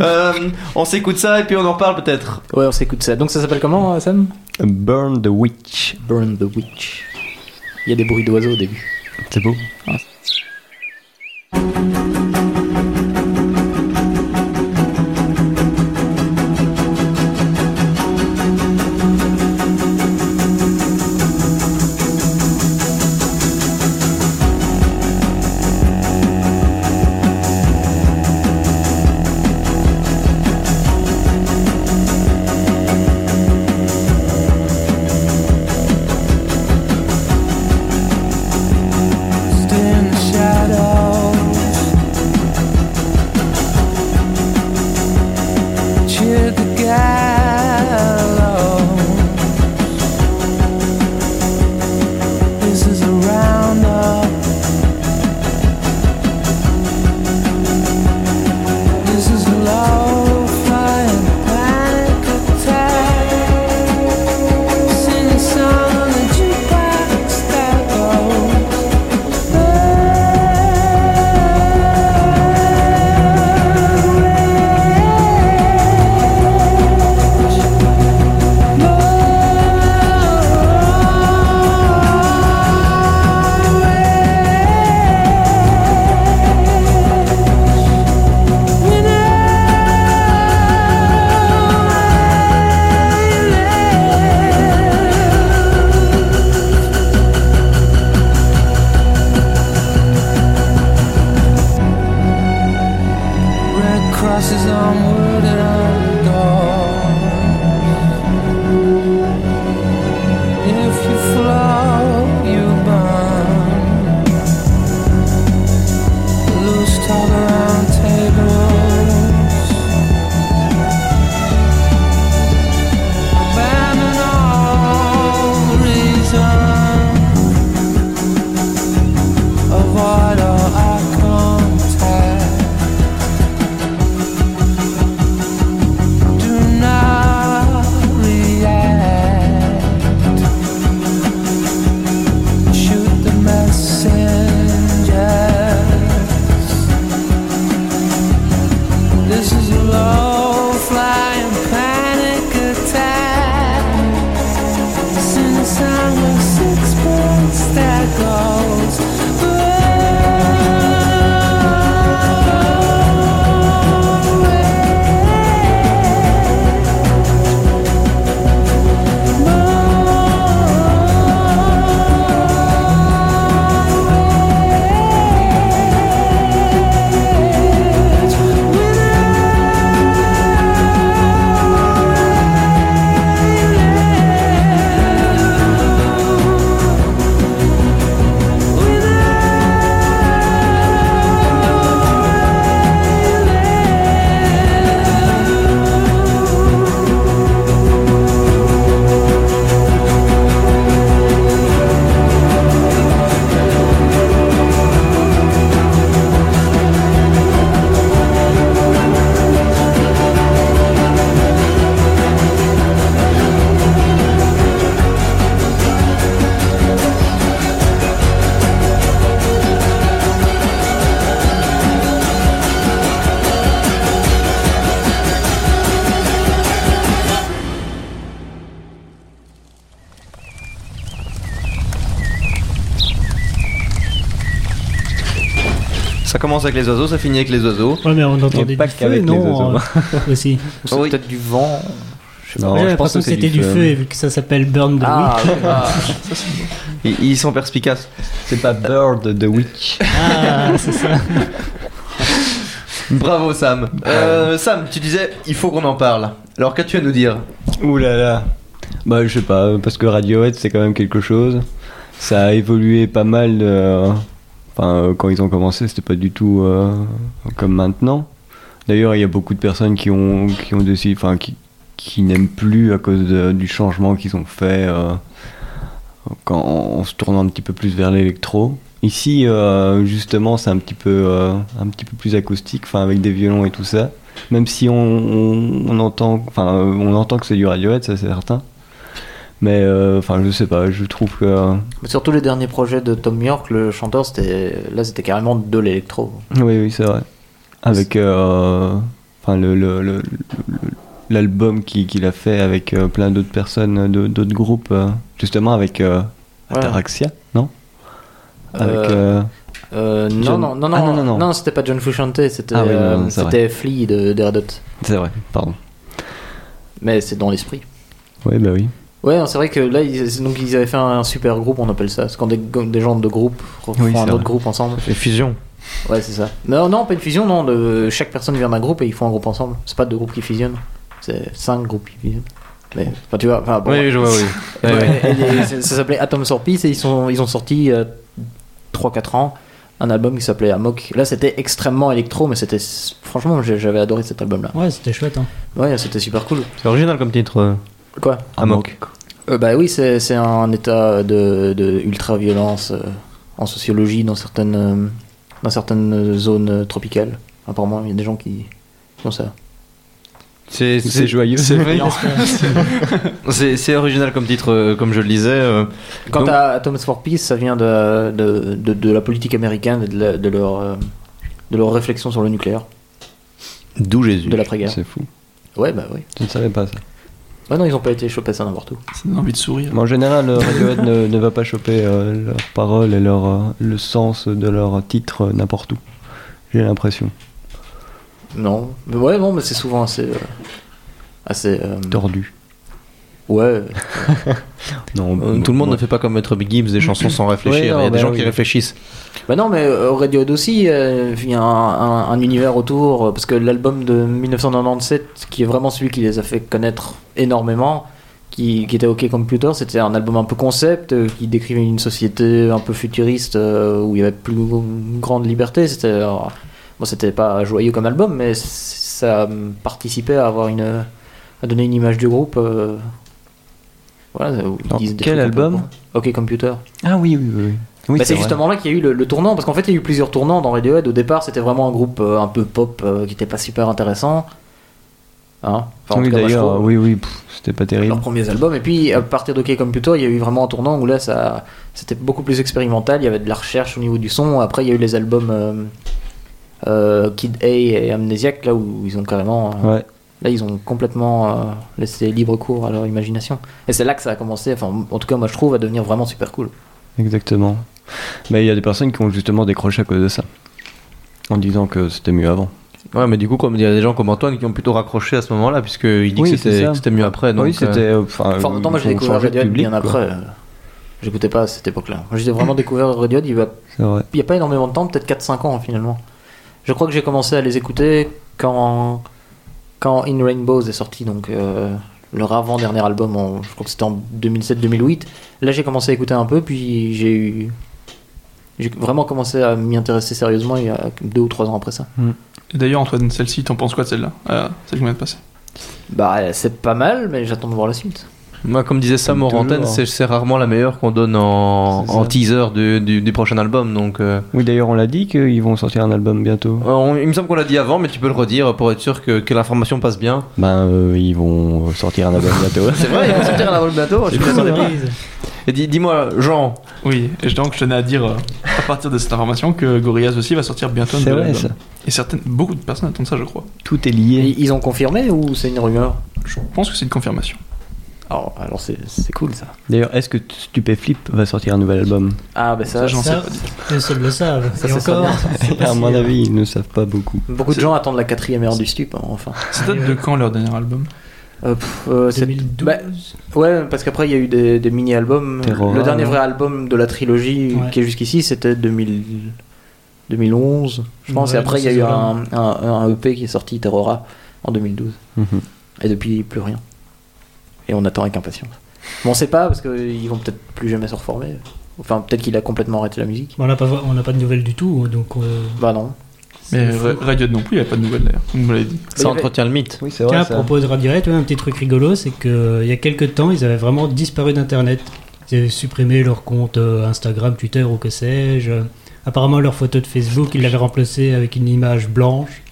Euh, on s'écoute ça et puis on en parle peut-être. Ouais, on s'écoute ça. Donc, ça s'appelle comment, Sam? Burn the Witch. Burn the Witch. Il y a des bruits d'oiseaux au début. C'est beau. in commence avec les oiseaux, ça finit avec les oiseaux. Ouais, mais on entendait pas du feu, qu'avec les non oiseaux. euh, Aussi. Ou c'est Oui. peut-être du vent. Je sais Non, pas. J'ai je pense l'impression que c'était du feu, et vu que ça s'appelle Burn the Ah, ah. Ils, ils sont perspicaces. C'est pas Bird the Witch. Ah, c'est ça. Bravo Sam. Euh, Sam, tu disais il faut qu'on en parle. Alors qu'as-tu à nous dire? Ouh là là. Bah, je sais pas, parce que Radiohead, c'est quand même quelque chose. Ça a évolué pas mal. euh, Euh, quand ils ont commencé, c'était pas du tout euh, comme maintenant. D'ailleurs, il y a beaucoup de personnes qui ont, qui ont décidé, enfin, qui, qui n'aiment plus à cause du changement qu'ils ont fait euh, quand, en se tournant un petit peu plus vers l'électro. Ici, justement, c'est un petit peu, un petit peu plus acoustique, enfin, avec des violons et tout ça. Même si on, on, on entend, enfin, on entend que c'est du Radiohead, ça c'est certain. Mais, euh, enfin, je sais pas, je trouve que. euh, Mais Surtout les derniers projets de Tom York, le chanteur, c'était là c'était carrément de l'électro. Oui, oui, c'est vrai. Avec, euh, enfin, le, le- le- le- l'album qui- qu'il a fait avec euh, plein d'autres personnes, de- d'autres groupes, euh, justement avec euh, Ouais. Non? Avec. Non, John- non, non, non, Ah, non, non, non. c'était pas John Frusciante, c'était Ah oui, non, non, c'était Flea de, Hot. c'est vrai, pardon. Mais c'est dans l'esprit. Oui, bah oui. Ouais, c'est vrai que là, ils, donc, ils avaient fait un super groupe, on appelle ça. C'est quand des, des gens de groupe refont Oui, un autre groupe ensemble. Les fusions. Ouais, c'est ça. Non, non, pas une fusion, non. de- chaque personne vient d'un groupe et ils font un groupe ensemble. C'est pas deux groupes qui fusionnent, c'est cinq groupes qui fusionnent. Mais, enfin, tu vois, enfin, bon, Oui, je vois, oui. Ouais, Ouais, ouais. et- et ça s'appelait Atoms for Peace et ils, sont, ils ont sorti euh, 3-4 ans un album qui s'appelait Amok. Là, c'était extrêmement électro, mais c'était. Franchement, j'avais adoré cet album-là. Ouais, c'était chouette. Hein. Ouais, c'était super cool. C'est original comme titre. Quoi Amok. Euh, Bah oui, c'est c'est un état de, de ultra-violence euh, en sociologie dans certaines, euh, dans certaines zones euh, tropicales. Apparemment, il y a des gens qui, qui ont ça. C'est C'est joyeux. C'est vrai. C'est original comme titre, euh, comme je le disais. euh, Quant Donc- à Atoms for Peace, ça vient de, de, de, de la politique américaine et de, la- de leur, euh, de leur réflexion sur le nucléaire, D'où Jésus. de l'après-guerre. C'est fou. Ouais, bah oui. Je ne savais pas ça. Ouais, non, ils ont pas été chopés ça n'importe où. Ça donne envie de sourire. Mais en général, euh, Radiohead ne, ne va pas choper euh, leurs paroles et leur, euh, le sens de leurs titres euh, n'importe où. J'ai l'impression. Non, mais ouais, non, mais c'est souvent assez. euh, assez. euh, Tordu. Ouais. Non, Euh, Tout le monde ne fait pas comme Maître Big Gibbs des chansons sans réfléchir. Ouais, non, Il y a des bah gens oui. qui réfléchissent. Bah non, mais euh, Radiohead aussi, euh, il y a un, un- un univers autour, euh, parce que l'album de 1997, qui est vraiment celui qui les a fait connaître énormément, qui, qui était OK Computer, c'était un album un peu concept, euh, qui décrivait une société un peu futuriste, euh, où il y avait plus une grande liberté. C'était bon, c'était pas joyeux comme album, mais ça participait à avoir une à donner une image du groupe. Voilà, Dans quel album OK Computer. Ah oui, oui, oui. Bah, c'est justement là qu'il y a eu le, le tournant, parce qu'en fait il y a eu plusieurs tournants dans Radiohead. Au départ, c'était vraiment un groupe euh, un peu pop euh, qui était pas super intéressant. Hein Enfin, en oui, d'ailleurs, oui, oui, c'était pas terrible. leurs premiers albums. Et puis à partir de OK Computer, il y a eu vraiment un tournant où là, ça, c'était beaucoup plus expérimental. Il y avait de la recherche au niveau du son. Après, il y a eu les albums euh, Kid A et Amnesiac, là où ils ont carrément. Ouais. Là, ils ont complètement euh, laissé libre cours à leur imagination. Et c'est là que ça a commencé, enfin, en tout cas, moi je trouve, à devenir vraiment super cool. Exactement. Mais il y a des personnes qui ont justement décroché à cause de ça. En disant que c'était mieux avant. Ouais, mais du coup, comme il y a des gens comme Antoine qui ont plutôt raccroché à ce moment-là, puisqu'il dit Oui, que c'était mieux après. Donc, oui, c'était. euh, euh, Enfin, Enfin, en même temps, moi j'ai découvert Radiohead bien quoi. après. euh, J'écoutais pas à cette époque-là. Moi j'ai vraiment découvert Radiohead il y a, a pas énormément de temps, peut-être 4-5 ans finalement. Je crois que j'ai commencé à les écouter quand, quand In Rainbows est sorti, donc euh, leur avant-dernier album, en- je crois que c'était en 2007-2008. Là j'ai commencé à écouter un peu, puis j'ai eu. J'ai vraiment commencé à m'y intéresser sérieusement il y a deux ou trois ans après ça. Et d'ailleurs, Antoine, celle-ci, t'en penses quoi de celle-là Ah, Celle qui vient de passer? Bah c'est pas mal, mais j'attends de voir la suite. Moi, comme disait Sam toujours. c'est c'est rarement la meilleure qu'on donne en, teaser du, du, du prochain album. Donc, euh, Oui, d'ailleurs, on l'a dit qu'ils vont sortir un album bientôt. on- il me semble qu'on l'a dit avant, mais tu peux le redire pour être sûr que, que l'information passe bien. Ben, euh, ils vont sortir un album bientôt. C'est vrai, ils vont sortir un album bientôt. Je pas. Surprise. Et dis- dis-moi, Jean, Oui, et je- donc je tenais à dire, euh, à partir de cette information, que Gorillaz aussi va sortir bientôt un C'est vrai, ça. Et certaines, beaucoup de personnes attendent ça, je crois. Tout est Et lié. ils ont confirmé ou c'est une rumeur? Je pense que c'est une confirmation. Alors, alors c'est c'est cool ça. D'ailleurs, est-ce que Stupéflip va sortir un nouvel album? Ah, bah ça, Ça, j'en sais pas les seuls le savent. Ça, Et c'est encore, ça. c'est pas À mon avis, ils ne savent pas beaucoup. Beaucoup de gens attendent la quatrième heure du stup, hein, enfin. Ça date de quand leur dernier album? Euh, pff, euh, c'est- 2012. bah, ouais, parce qu'après il y a eu des, des mini-albums. Le dernier vrai album de la trilogie Ouais. qui est jusqu'ici, c'était 2000 2011, je pense. Ouais, et après, il y a eu eaux-là. un, un, un EP qui est sorti, Terrora, en 2012. Mhm. Et depuis, plus rien. Et on attend avec impatience. Bon, on sait pas, parce qu'ils vont peut-être plus jamais se reformer. Enfin, peut-être qu'il a complètement arrêté la musique. Bon, on n'a pas, on n'a pas de nouvelles du tout, donc. euh, Bah non. Mais Radiohead non plus, il n'y a pas de nouvelles d'ailleurs. Vous me l'avez dit. Ça entretient le mythe. Oui, c'est Tiens, à propos de Radiohead, ouais, un petit truc rigolo, c'est qu'il y a quelques temps, ils avaient vraiment disparu d'Internet. Ils avaient supprimé leur compte euh, Instagram, Twitter ou que sais-je. Apparemment, leur photo de Facebook, ils l'avaient remplacée avec une image blanche,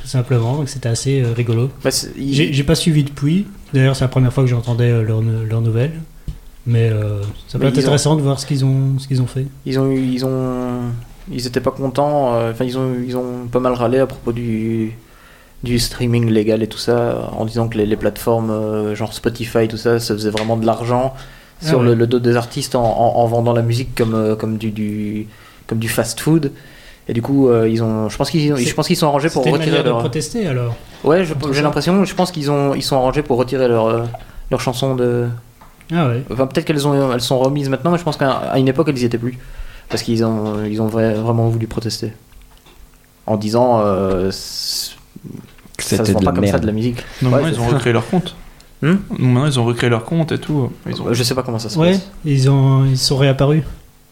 tout simplement. Donc c'était assez euh, rigolo. Bah, il- j'ai pas suivi depuis. D'ailleurs, c'est la première fois que j'entendais leurs leurs nouvelles. Mais euh, ça peut Mais être ont- intéressant de voir ce qu'ils ont, ce qu'ils ont fait. Ils ont ils ont, ils étaient pas contents. euh, Enfin, ils ont, ils ont pas mal râlé à propos du, du streaming légal et tout ça, en disant que les, les plateformes euh, genre Spotify, tout ça, ça faisait vraiment de l'argent Ah sur ouais. le, le dos des artistes en, en- en vendant la musique comme, comme du, du, comme du fast-food. Et du coup, euh, ils ont, je pense qu'ils, je pense qu'ils sont arrangés pour C'était une retirer manière de leur. protester alors. Ouais, j'ai l'impression, je pense qu'ils ont, ils sont arrangés pour retirer leur, euh, leur chanson de. Ah ouais. Enfin, peut-être qu'elles ont, elles sont remises maintenant, mais je pense qu'à une époque, elles y étaient plus. Parce qu'ils ont, ils ont vra- vraiment voulu protester. En disant. Euh, ça se c'était vend pas comme ça de la musique. Donc Ouais, maintenant, ils ont recréé leur compte. Hmm maintenant, ils ont recréé leur compte et tout. Ils ont... Je sais pas comment ça se Ouais, passe. ils, ont, ils sont réapparus.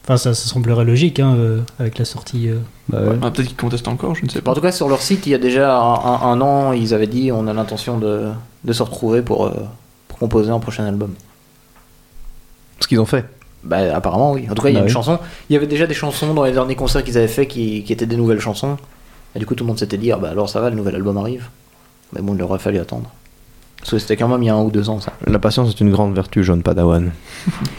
Enfin, ça, ça semblerait logique hein, euh, avec la sortie. euh. Bah ouais. Ah, Peut-être qu'ils contestent encore, je ne sais En pas. tout cas, sur leur site, il y a déjà un, un- un an, ils avaient dit on a l'intention de, de se retrouver pour, euh, pour composer un prochain album. Ce qu'ils ont fait. Bah, apparemment, oui. En tout cas, il y a Bah une oui. chanson. Il y avait déjà des chansons dans les derniers concerts qu'ils avaient fait qui, qui étaient des nouvelles chansons. Et du coup, tout le monde s'était dit ah bah alors ça va, le nouvel album arrive. Mais bon, il aurait fallu attendre. Parce que c'était quand même il y a un ou deux ans, ça. La patience est une grande vertu, jeune Padawan.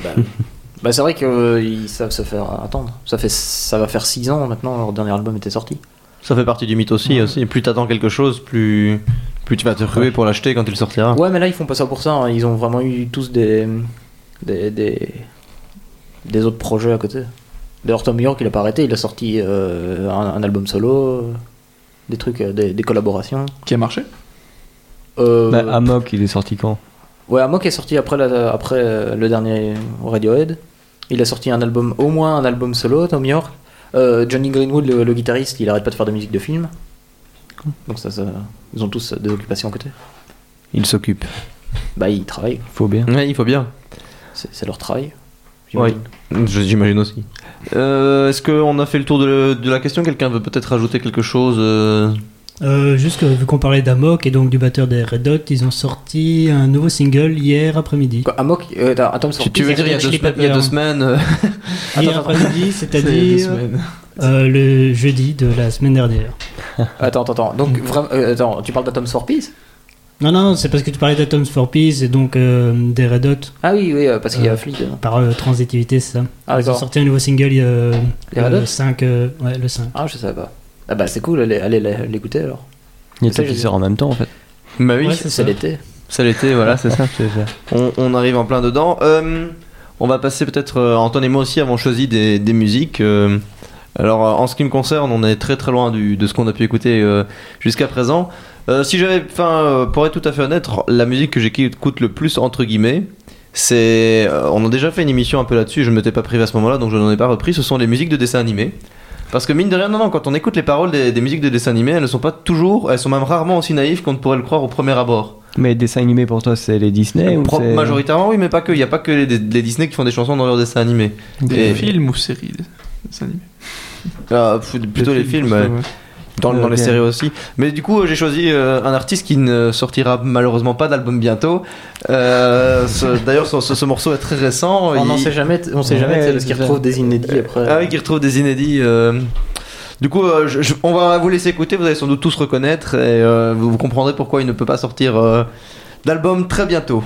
Bah, bah, c'est vrai qu'ils savent se faire attendre. Ça, fait, ça va faire six ans maintenant, leur dernier album était sorti. Ça fait partie du mythe aussi. aussi. Plus t'attends quelque chose, plus, plus tu vas te ruer pour l'acheter quand il sortira. Ouais, mais là, ils font pas ça pour ça. hein. Ils ont vraiment eu tous des, des, des, des autres projets à côté. D'ailleurs, Tom York, il a pas arrêté. Il a sorti euh, un, un album solo, euh, des trucs, euh, des, des collaborations. Qui a marché? Euh, Bah, Amok, il est sorti quand? Ouais, Amok est sorti après, la- après euh, le dernier Radiohead. Il a sorti un album, au moins un album solo, Tom York. Euh, Johnny Greenwood, le, le guitariste, il arrête pas de faire de musique de film. Donc ça, ça- ils ont tous des occupations à côté. Il s'occupe. Bah, ils travaillent. Faut bien. Ouais, il faut bien. C'est leur travail. Oui, j'imagine. Aussi. Euh, Est-ce qu'on a fait le tour de, de la question? Quelqu'un veut peut-être rajouter quelque chose euh juste que, vu qu'on parlait d'Amok et donc du batteur des Red Hot, ils ont sorti un nouveau single hier après-midi. Quoi, Amok, euh, attends, tu, tu veux dire il y a deux, semaines- il y a deux semaines euh, Hier après-midi, c'est-à-dire euh, le jeudi de la semaine dernière. Attends, attends, attends. Donc, vraiment, euh, attends, tu parles d'Atoms for Peace? Non, non, c'est parce que tu parlais d'Atoms for Peace et donc euh, des Red Hot. Ah oui, oui, euh, parce qu'il y a Euh, dedans. Par euh, transitivité, c'est ça. Ah, Ils ont sorti un nouveau single euh, Les Red le Hot 5. euh, ouais, le 5. Ah, je savais pas. Ah bah, c'est cool, allez, allez l'écouter alors. Il y a Ça, tout qui sort en même temps en fait. Bah oui, Ouais, c'est l'été. c'est l'été, voilà, c'est ça. On, on arrive en plein dedans. Euh, on va passer peut-être, euh, Antoine et moi aussi avons choisi des, des musiques. euh, alors, euh, en ce qui me concerne, on est très très loin du- de ce qu'on a pu écouter euh, jusqu'à présent. Euh, si j'avais, enfin, euh, pour être tout à fait honnête, la musique que j'écoute le plus entre guillemets, c'est, euh, on a déjà fait une émission un peu là-dessus. Je ne m'étais pas privé à ce moment-là, donc je n'en ai pas repris. Ce sont les musiques de dessins animés. Parce que mine de rien, non, non, quand on écoute les paroles des, des musiques de dessins animés, elles ne sont pas toujours, elles sont même rarement aussi naïves qu'on ne pourrait le croire au premier abord. Mais dessin animé pour toi, c'est les Disney ou Pro- c'est- Majoritairement, oui, mais pas que. Il n'y a pas que les, les Disney qui font des chansons dans leurs dessins animés. Des Et- films ou séries des dessins animés Ah, plutôt les films, plutôt, ouais. ouais. Dans, dans Euh, les séries aussi. Mais du coup, euh, j'ai choisi euh, un artiste qui ne sortira malheureusement pas d'album bientôt. Euh, ce- D'ailleurs, ce, ce- ce morceau est très récent. On n'en Il- sait jamais, on sait Ouais, jamais, c'est parce ça. retrouvent des inédits après. Ah oui, qui retrouve des inédits. euh. Du coup, euh, je- je- on va vous laisser écouter, vous allez sans doute tous reconnaître et euh, vous, vous comprendrez pourquoi il ne peut pas sortir euh, d'album très bientôt.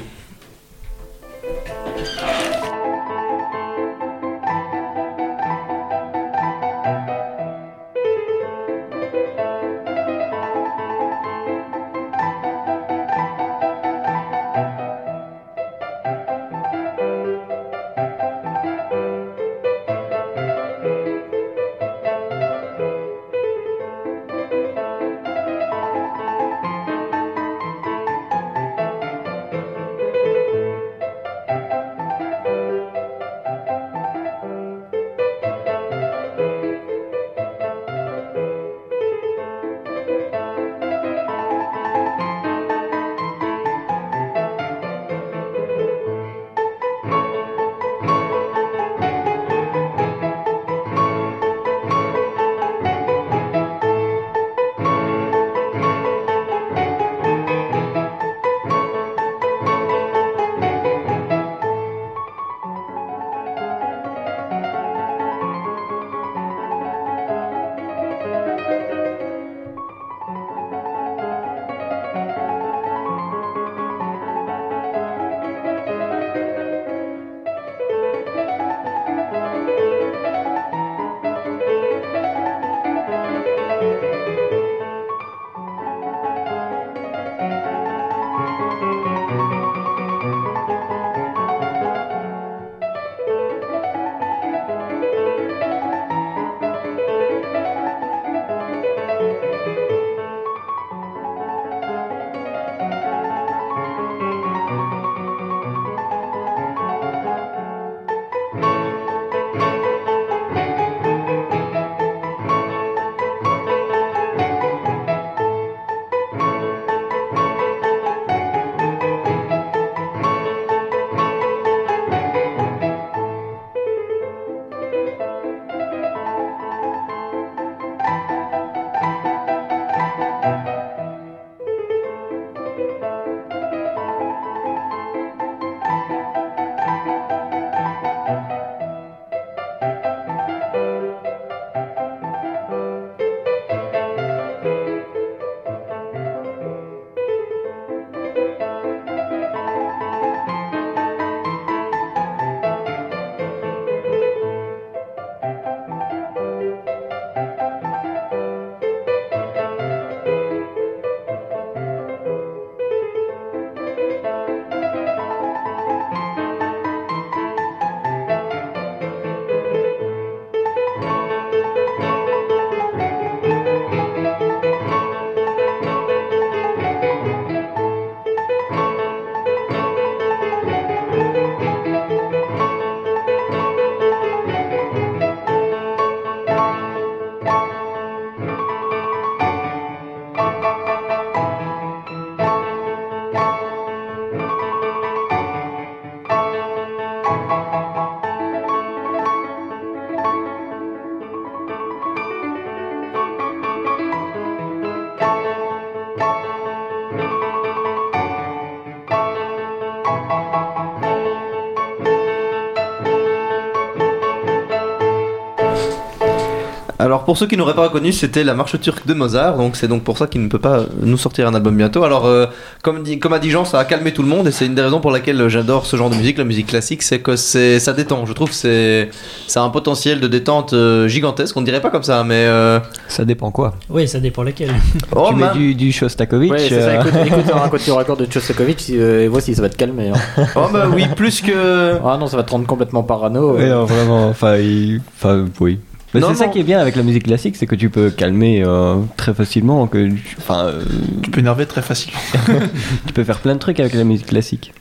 Pour ceux qui n'auraient pas reconnu, c'était la marche turque de Mozart, donc c'est donc pour ça qu'il ne peut pas nous sortir un album bientôt. Alors euh, comme, dit, comme a dit Jean, ça a calmé tout le monde et c'est une des raisons pour laquelle j'adore ce genre de musique, la musique classique, c'est que c'est ça détend. Je trouve que c'est ça a un potentiel de détente euh, gigantesque. On ne dirait pas comme ça, mais euh, Ça dépend quoi. Oui, ça dépend lesquels. oh, tu mets du, du Shostakovich. Ouais, c'est ça. euh, Écoute, écoute un côté raccord de Tchostakovich euh, et vois si ça va te calmer. hein. oh, bah oui, plus que Ah non, ça va te rendre complètement parano. ouais, euh. non, vraiment, enfin, il- enfin, oui. Mais c'est ça qui est bien avec la musique classique, c'est que tu peux calmer euh, très facilement, que tu- enfin, euh, Tu peux énerver très facilement. tu peux faire plein de trucs avec la musique classique.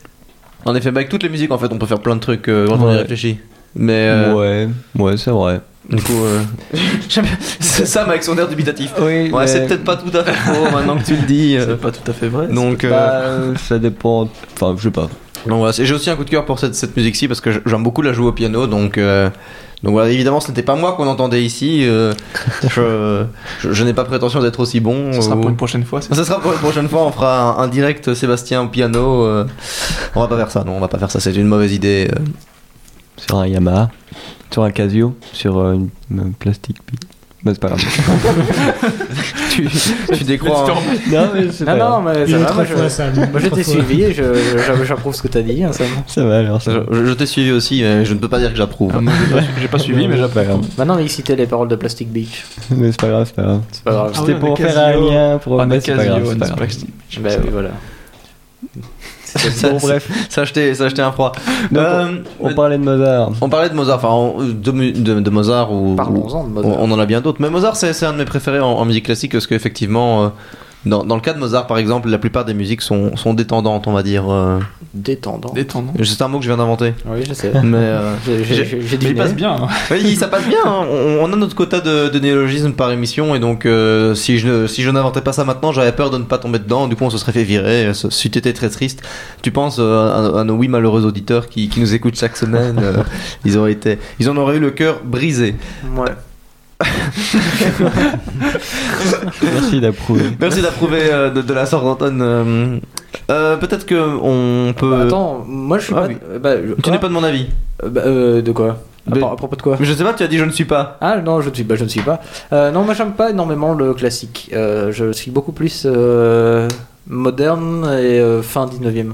en effet, bah, avec toutes les musiques en fait, on peut faire plein de trucs euh, quand on y réfléchit. Mais euh, Ouais, ouais, c'est vrai. du coup, euh, c'est Sam avec son air dubitatif. Oui, Ouais, c'est peut-être pas tout à fait faux maintenant que tu le dis. euh, C'est pas tout à fait vrai. donc, euh, Bah, ça dépend. Enfin, je sais pas. Donc voilà, j'ai aussi un coup de cœur pour cette, cette musique-ci parce que j'aime beaucoup la jouer au piano. Donc, euh, donc voilà, évidemment, ce n'était pas moi qu'on entendait ici. euh, je je, je n'ai pas prétention d'être aussi bon. Ce sera ou- pour une prochaine fois. c'est Ça sera pour une prochaine fois. On fera un, un direct Sébastien au piano. euh, on va pas faire ça. Non, on va pas faire ça. C'est une mauvaise idée. euh. Sur un Yamaha, sur un Casio, sur euh, une, une plastique. Bah, c'est pas grave. tu, tu décrois. hein. non, mais c'est Non, non, mais ça Une va. autre Moi, fois, je, ça. moi, je t'ai suivi et je- je- j'approuve ce que t'as dit. Hein, Sam. Ça va alors. Ça va. Je, je t'ai suivi aussi, mais je ne peux pas dire que j'approuve. Ah, moi, j'ai pas, j'ai pas suivi, mais c'est pas grave. Maintenant, il citait les paroles de Plastic Beach. Mais c'est pas grave, c'est pas grave. C'est pas grave. Ah C'était pour faire un Casio. lien, pour Ah, mais c'est pas grave. Casio, c'est pas grave. Plastic. Bah oui, voilà. Ça- Bon, bref, Ça a jeté, ça a jeté un froid. Donc, Euh, on parlait de Mozart. on parlait de Mozart, enfin on- de, mu- de, de Mozart ou, Parlons-en de Mozart. On, on en a bien d'autres. Mais Mozart, c'est c'est un de mes préférés en, en musique classique parce qu'effectivement, euh, dans, dans le cas de Mozart par exemple, la plupart des musiques sont, sont détendantes, on va dire. euh. Détendant. Détendant. c'est un mot que je viens d'inventer. Oui, je sais. Mais, euh, J'ai- passe bien. hein. oui, ça passe bien. hein. On, on a notre quota de, de néologisme par émission et donc euh, si je si je n'inventais pas ça maintenant, j'avais peur de ne pas tomber dedans. Du coup, on se serait fait virer. Ce c'eût été très triste. Tu penses euh, à, à nos oui malheureux auditeurs qui, qui nous écoutent chaque semaine euh, Ils auraient été, ils en auraient eu le cœur brisé. Ouais. Merci d'approuver. Merci d'approuver euh, de, de la sorte d'Anton. euh, euh, Peut-être que on peut. Bah, attends, moi je suis Ah pas. oui. bah, je- tu n'es pas de mon avis. Euh, bah, euh, de quoi à, Mais- par- à propos de quoi Mais je sais pas. Tu as dit je ne suis pas. Ah non, je ne suis, bah, je ne suis pas. Euh, non, moi j'aime pas énormément le classique. Euh, je suis beaucoup plus euh, moderne et euh, fin 19e.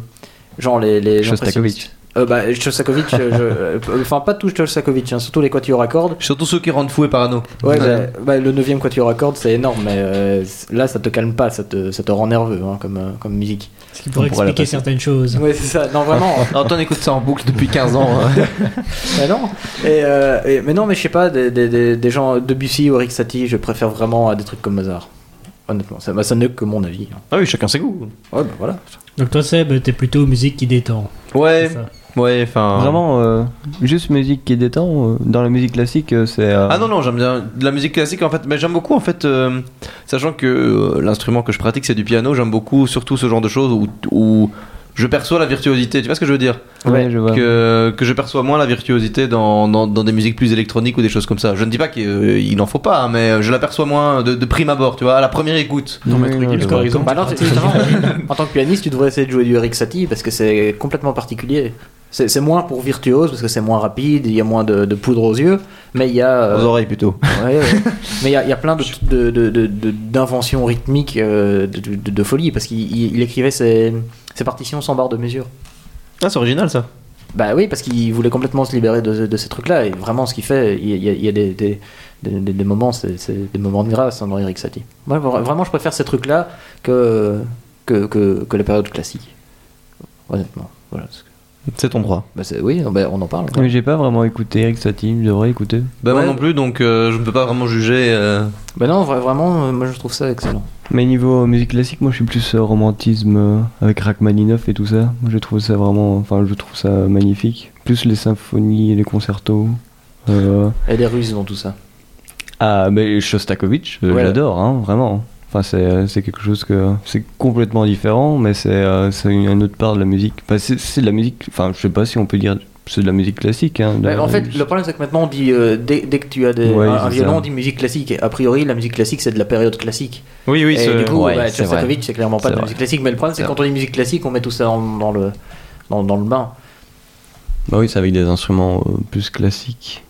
Genre les. les Shostakovich. Euh, bah, euh, je- euh, enfin pas tout Shostakovich, hein, surtout les quatuors à cordes. Surtout ceux qui rendent fou et parano. Ouais, Ouais. bah, bah, le 9 quatuor à cordes c'est énorme, mais euh, là ça te calme pas, ça te, ça te rend nerveux hein, comme, euh, comme musique. Ce qui pourrait expliquer certaines choses. Ouais, c'est ça, non vraiment. Anton écoute ça en boucle depuis 15 ans. hein. Mais non. Et, euh, et- mais non, mais je sais pas, des, des, des, des gens Debussy ou Rick Satie, je préfère vraiment à des trucs comme Mozart. Honnêtement, ça, bah, ça n'est que mon avis. hein. ah oui, chacun ses goûts. Ouais, bah voilà. Donc toi Seb, t'es plutôt musique qui détend. Ouais, c'est ça. Ouais, enfin. Vraiment, euh, juste musique qui détend. euh, dans la musique classique, euh, c'est. euh, Ah non non j'aime bien de la musique classique en fait mais j'aime beaucoup en fait euh, sachant que euh, l'instrument que je pratique c'est du piano j'aime beaucoup surtout ce genre de choses où, où je perçois la virtuosité tu vois ce que je veux dire? Ouais, je vois. que, que je perçois moins la virtuosité dans, dans, dans des musiques plus électroniques ou des choses comme ça je ne dis pas qu'il n'en faut pas hein, mais je l'aperçois moins de, de prime abord tu vois à la première écoute Non, Oui, vois. exemple. Bah non, en tant que pianiste, tu devrais essayer de jouer du Eric Satie parce que c'est complètement particulier. C'est c'est moins pour virtuose parce que c'est moins rapide, il y a moins de, de poudre aux yeux, mais il y a. euh, aux oreilles plutôt ouais, ouais. Mais il y a, il y a plein de- de- de- de- de- d'inventions rythmiques euh, de, de- de folie parce qu'il il- il écrivait ses, ses partitions sans barre de mesure. ah c'est original ça Bah oui, parce qu'il voulait complètement se libérer de, de ces trucs-là. Et vraiment, ce qu'il fait, il y a, il y a des, des, des, des- des moments, c'est c'est des moments de grâce hein, dans Eric Satie. Moi, vra- vraiment, je préfère ces trucs-là que, que, que, que les périodes classiques. Honnêtement. Voilà. Parce que- c'est ton droit Bah oui, bah, on en parle. Mais j'ai pas vraiment écouté Eric Satie, je devrais écouter. bah moi non plus donc euh, je ne peux pas vraiment juger euh, Bah non, vra- vraiment, euh, moi je trouve ça excellent. Mais niveau musique classique, moi je suis plus euh, romantisme euh, avec Rachmaninoff et tout ça. Moi je trouve ça vraiment, enfin je trouve ça magnifique. Plus les symphonies et les concertos. Euh, Et les Russes dans tout ça. Ah, mais Shostakovich, euh, Ouais. j'adore, hein, vraiment. Enfin, c'est c'est quelque chose que. C'est complètement différent, mais c'est euh, c'est une, autre part de la musique. Enfin, c'est c'est de la musique. Enfin, je sais pas si on peut dire. C'est de la musique classique. Hein, de- en fait, le problème c'est que maintenant on dit, euh, dès, dès que tu as des, Ouais, un, violon, ça. on dit musique classique. Et a priori, la musique classique c'est de la période classique. oui oui et c'est- du coup, ouais, bah, c'est clairement pas C'est de la musique classique. Mais le problème c'est quand on dit musique classique, on met tout ça dans, dans le dans, dans le bain. Bah oui, c'est avec des instruments euh, plus classiques.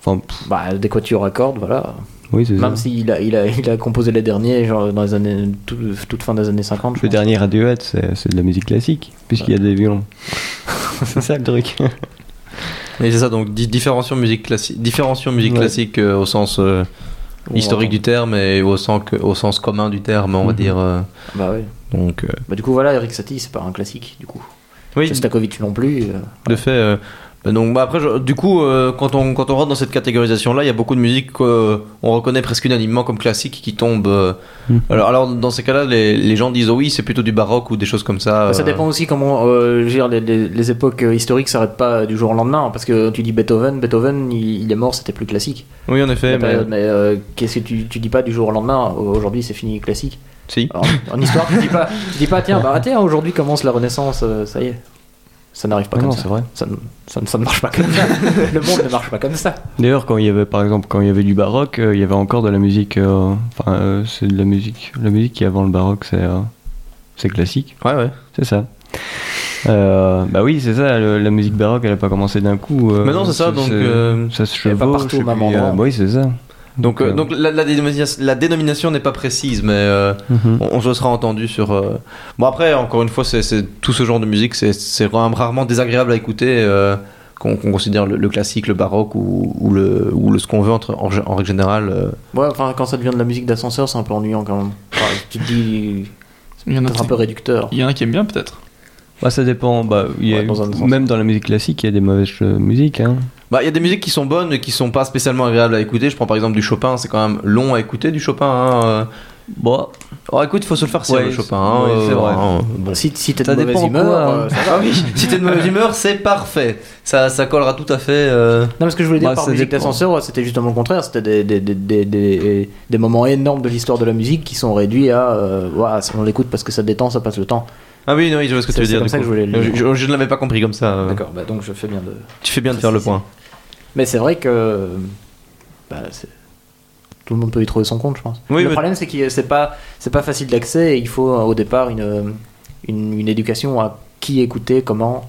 Enfin, pff, Bah, des quatuors à cordes, voilà. Oui, c'est ça. Même s'il a, il a, il a composé les derniers, genre dans les années, tout- toute fin des années 50. je Le pense. dernier Radiohead, c'est c'est de la musique classique, puisqu'il y a des violons. c'est ça le truc. Et c'est ça, donc di- différenciation musique classique, différenciation musique Ouais. classique euh, au sens euh, historique du terme et au sens, que- au sens commun du terme, on va Mhm. dire. euh, Bah oui. donc, euh, Bah, du coup, voilà, Eric Satie, c'est pas un classique, du coup. oui, Shostakovich non plus. euh, de fait. Euh, donc, bah après, je- du coup, euh, quand, on, quand on rentre dans cette catégorisation-là, il y a beaucoup de musique qu'on reconnaît presque unanimement comme classique qui tombe. euh, Mhm. alors, alors, dans ces cas-là, les, les gens disent oh oui, c'est plutôt du baroque ou des choses comme ça. Bah, Ça euh, dépend aussi comment, euh, je veux dire, les, les- les époques euh, historiques s'arrêtent pas du jour au lendemain, hein, parce que tu dis Beethoven, Beethoven, il, il est mort, c'était plus classique. Oui, en effet, mais. période, mais euh, qu'est-ce que tu, tu dis pas du jour au lendemain Aujourd'hui, c'est fini classique. Si. Alors, en histoire, tu dis pas, tu dis pas, tiens, bah tiens, aujourd'hui commence la Renaissance, euh, ça y est. Ça n'arrive pas Ah comme non, ça. c'est vrai. Ça, ne- ça, ne- ça ne marche pas comme ça. Le monde ne marche pas comme ça. D'ailleurs, quand il y avait, par exemple, quand il y avait du baroque, euh, il y avait encore de la musique. euh, Enfin, euh, c'est de la musique. La musique qui est avant le baroque, c'est euh, c'est classique. Ouais, ouais. C'est ça. Euh, bah oui, c'est ça. le- la musique baroque, elle a pas commencé d'un coup. euh, Mais non, c'est ça, donc, euh, ça se est pas chevauche. partout au même puis, endroit. bah oui, c'est ça. Donc, euh, euh, donc la, la dénomination, la dénomination n'est pas précise, mais euh, Mhm. on, on se sera entendu sur. euh, Bon, après, encore une fois, c'est c'est- tout ce genre de musique, c'est c'est ra- rarement désagréable à écouter. euh, qu'on qu'on considère le, le classique, le baroque ou, ou le, ou le ce qu'on veut entre, en, en règle générale. euh. Ouais, enfin, quand ça devient de la musique d'ascenseur, c'est un peu ennuyant quand même. Enfin, tu te dis, Il y en a, peut-être un peu réducteur. il y en a qui aiment bien peut-être. Bah, ça dépend. Bah, il y a- Ouais, dans même dans la musique classique, il y a des mauvaises euh, musiques. Hein. Bah, il y a des musiques qui sont bonnes mais qui sont pas spécialement agréables à écouter. Je prends par exemple du Chopin, c'est quand même long à écouter du Chopin. Hein. euh. Bon, Oh, écoute, il faut se le faire Ouais, le Chopin. hein, ouais, c'est euh, vrai. hein, bon. Si, si t'es de mauvaise humeur, hein. euh. Ah oui, si t'es de mauvaise humeur, c'est parfait. Ça, ça collera tout à fait. euh. Non, mais ce que je voulais dire Bah, par musique d'ascenseur, ouais, c'était justement le contraire. C'était des, des, des, des, des, des moments énormes de l'histoire de la musique qui sont réduits à. Euh, ouais, on l'écoute parce que ça détend, ça passe le temps. Ah oui, non, oui, je vois ce que tu veux c'est dire. comme du ça coup. que je voulais le je, dire. je- je ne l'avais pas compris comme ça. euh. D'accord, bah, donc je fais bien de. Tu fais bien de faire le point. Mais c'est vrai que. Bah, tout le monde peut y trouver son compte, je pense. Oui, le mais- problème, c'est que c'est pas, c'est pas facile d'accès et il faut euh, au départ une, une, une éducation à qui écouter, comment.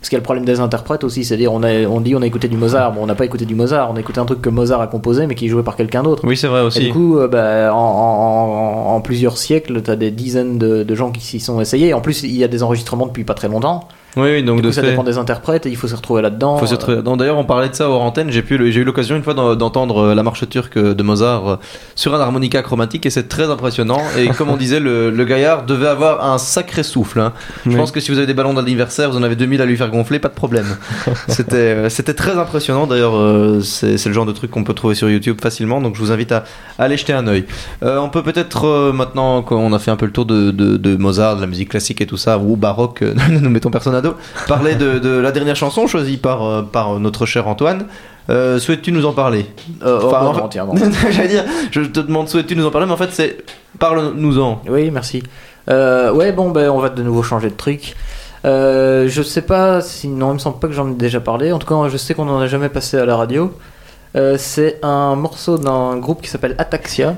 Parce qu'il y a le problème des interprètes aussi, c'est-à-dire on, a, on dit on a écouté du Mozart, bon on n'a pas écouté du Mozart, on a écouté un truc que Mozart a composé mais qui est joué par quelqu'un d'autre. Oui, c'est vrai Et aussi. du coup, euh, bah, en, en- en- en plusieurs siècles, tu as des dizaines de, de gens qui s'y sont essayés. En plus, il y a des enregistrements depuis pas très longtemps. Oui, oui, donc Du de ça fait. dépend des interprètes et il faut se retrouver là-dedans. Faut se non, D'ailleurs, on parlait de ça hors antenne. J'ai pu, le- j'ai eu l'occasion une fois d'en- d'entendre euh, la marche turque de Mozart euh, sur un harmonica chromatique et c'est très impressionnant. Et comme on disait, le, le gaillard devait avoir un sacré souffle. hein. Je Oui. pense que si vous avez des ballons d'anniversaire, vous en avez 2000 à lui faire gonfler, pas de problème. C'était, euh, c'était très impressionnant. D'ailleurs, euh, c'est, le genre de truc qu'on peut trouver sur YouTube facilement. Donc, je vous invite à, à aller jeter un œil. Euh, on peut peut-être euh, maintenant qu'on a fait un peu le tour de, de- de Mozart, de la musique classique et tout ça, ou baroque, euh, ne nous mettons personne à dos, parler de, de la dernière chanson choisie par, euh, par notre cher Antoine. Euh, souhaites-tu nous en parler? Euh, oh, Enfin, en non. J'allais dire, je te demande souhaites-tu nous en parler, mais en fait c'est parle-nous-en. Oui, merci. Euh, ouais, bon, ben, on va de nouveau changer de truc. Je sais pas si. Non, il me semble pas que j'en ai déjà parlé. En tout cas, je sais qu'on en a jamais passé à la radio. C'est un morceau d'un groupe qui s'appelle Ataxia,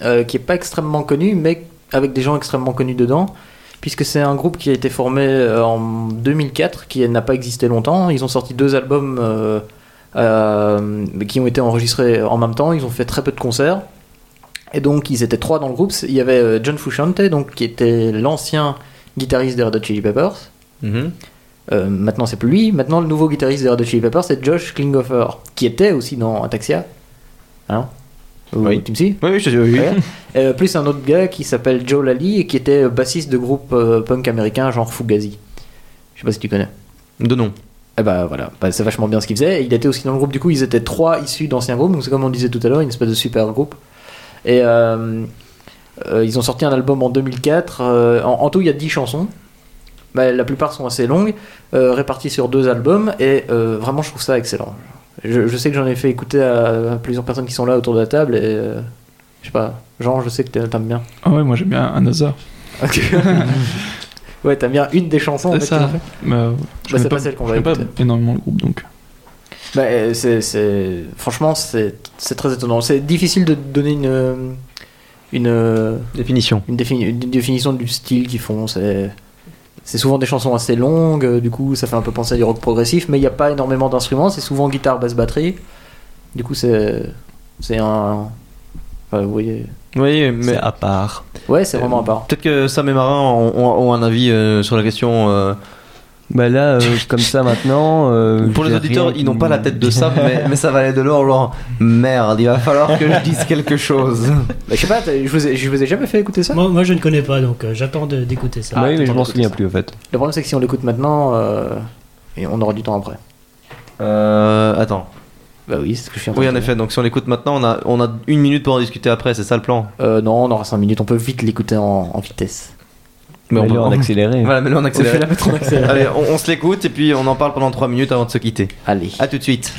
qui est pas extrêmement connu, mais avec des gens extrêmement connus dedans. Puisque c'est un groupe qui a été formé euh, en 2004, qui n'a pas existé longtemps. Ils ont sorti deux albums euh, euh, qui ont été enregistrés en même temps. Ils ont fait très peu de concerts. Et donc ils étaient trois dans le groupe. Il y avait John Frusciante, donc qui était l'ancien guitariste des Red Hot Chili Peppers. Mhm. Euh, maintenant c'est plus lui. Maintenant le nouveau guitariste des Red Hot Chili Peppers c'est Josh Klinghoffer, qui était aussi dans Ataxia. Hein Oui. Tu me suis Oui, oui, je oui. Ouais. Euh, plus un autre gars qui s'appelle Joe Lally et qui était bassiste de groupe euh, punk américain genre Fugazi. Je sais pas si tu connais. De nom. Eh bah voilà, Bah, c'est vachement bien ce qu'il faisait. Il était aussi dans le groupe, du coup ils étaient trois issus d'anciens groupes, donc c'est comme on disait tout à l'heure, une espèce de super groupe. Et euh, euh, ils ont sorti un album en 2004. euh, en, en tout, il y a 10 chansons. Bah, la plupart sont assez longues, euh, réparties sur deux albums, et euh, vraiment je trouve ça excellent. Je, je sais que j'en ai fait écouter à, à plusieurs personnes qui sont là autour de la table, et euh, je sais pas, Jean, je sais que t'a- t'aimes bien. Ah ouais, moi j'aime bien un hasard. ouais, t'aimes bien une des chansons en C'est fait, ça. qu'ils ont fait Bah, je Bah, connais c'est pas celle qu'on va je connais pas écouter. énormément le groupe donc. Bah, euh, c'est, Franchement, c'est, c'est très étonnant. C'est difficile de donner une, une, Définition. une, défini- une définition du style qu'ils font. C'est... c'est souvent des chansons assez longues, euh, du coup ça fait un peu penser à du rock progressif, mais il n'y a pas énormément d'instruments, c'est souvent guitare, basse, batterie. Du coup c'est c'est un... enfin, vous voyez... Oui, mais C'est à part. Ouais, c'est vraiment à part. peut-être que Sam et Marin ont, ont- ont un avis euh, sur la question. euh. Bah là, euh, comme ça maintenant. euh, Pour les auditeurs, rien ils n'ont pas la tête de Sam, mais, mais ça valait de l'or. Genre, merde, il va falloir que je dise quelque chose. Bah, je sais pas, je vous, ai, je vous ai jamais fait écouter ça Moi, moi, je ne connais pas, donc euh, j'attends d'écouter ça. Ah, oui, mais je m'en souviens ça. plus en fait. Le problème c'est que si on l'écoute maintenant, euh, et on aura du temps après. Euh, attends. Bah oui, c'est ce que je suis en train Oui, en effet. Donc, si on l'écoute maintenant, on a, on a une minute pour en discuter après. C'est ça le plan? Euh, non, on aura 5 minutes, on peut vite l'écouter en, en vitesse. Mais peut- en accéléré. Voilà, mais on On la mettre en accéléré. Allez, on, on se l'écoute et puis on en parle pendant 3 minutes avant de se quitter. Allez. À tout de suite.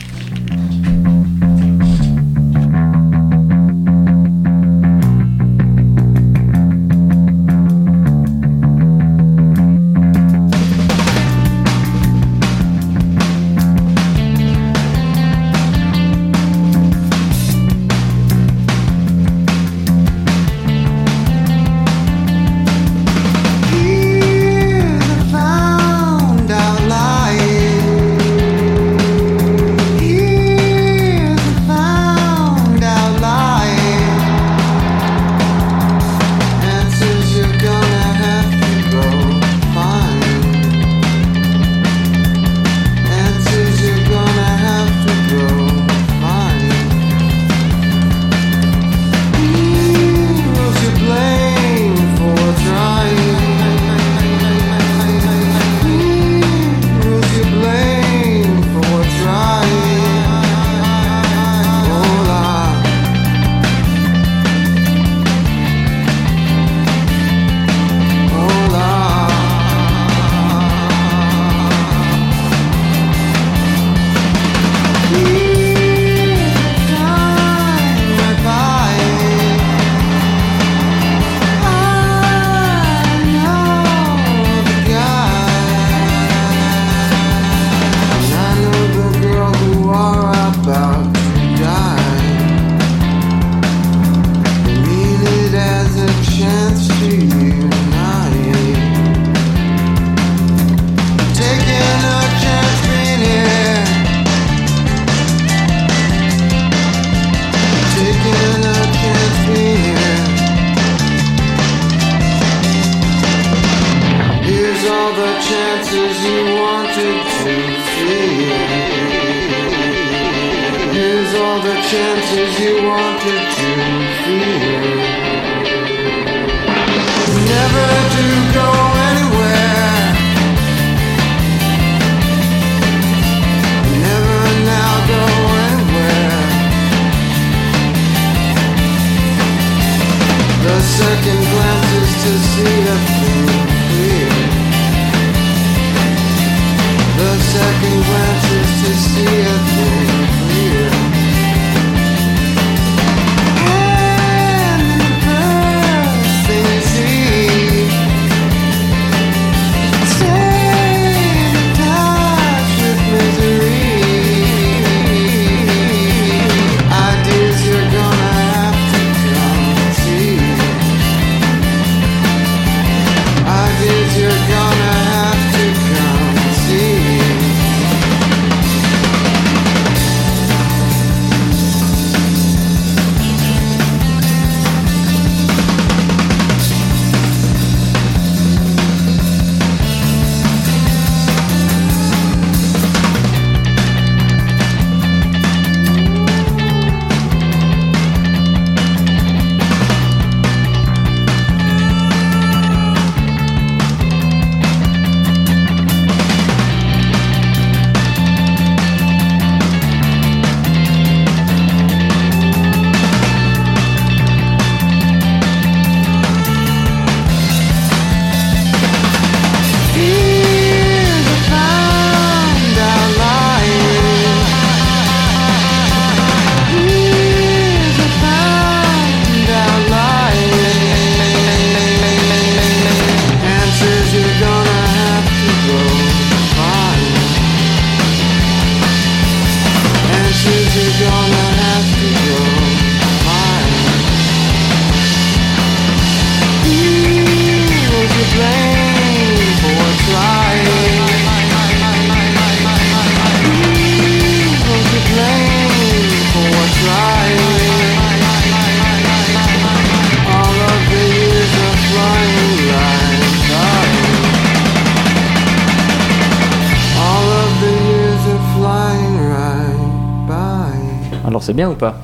Alors c'est bien ou pas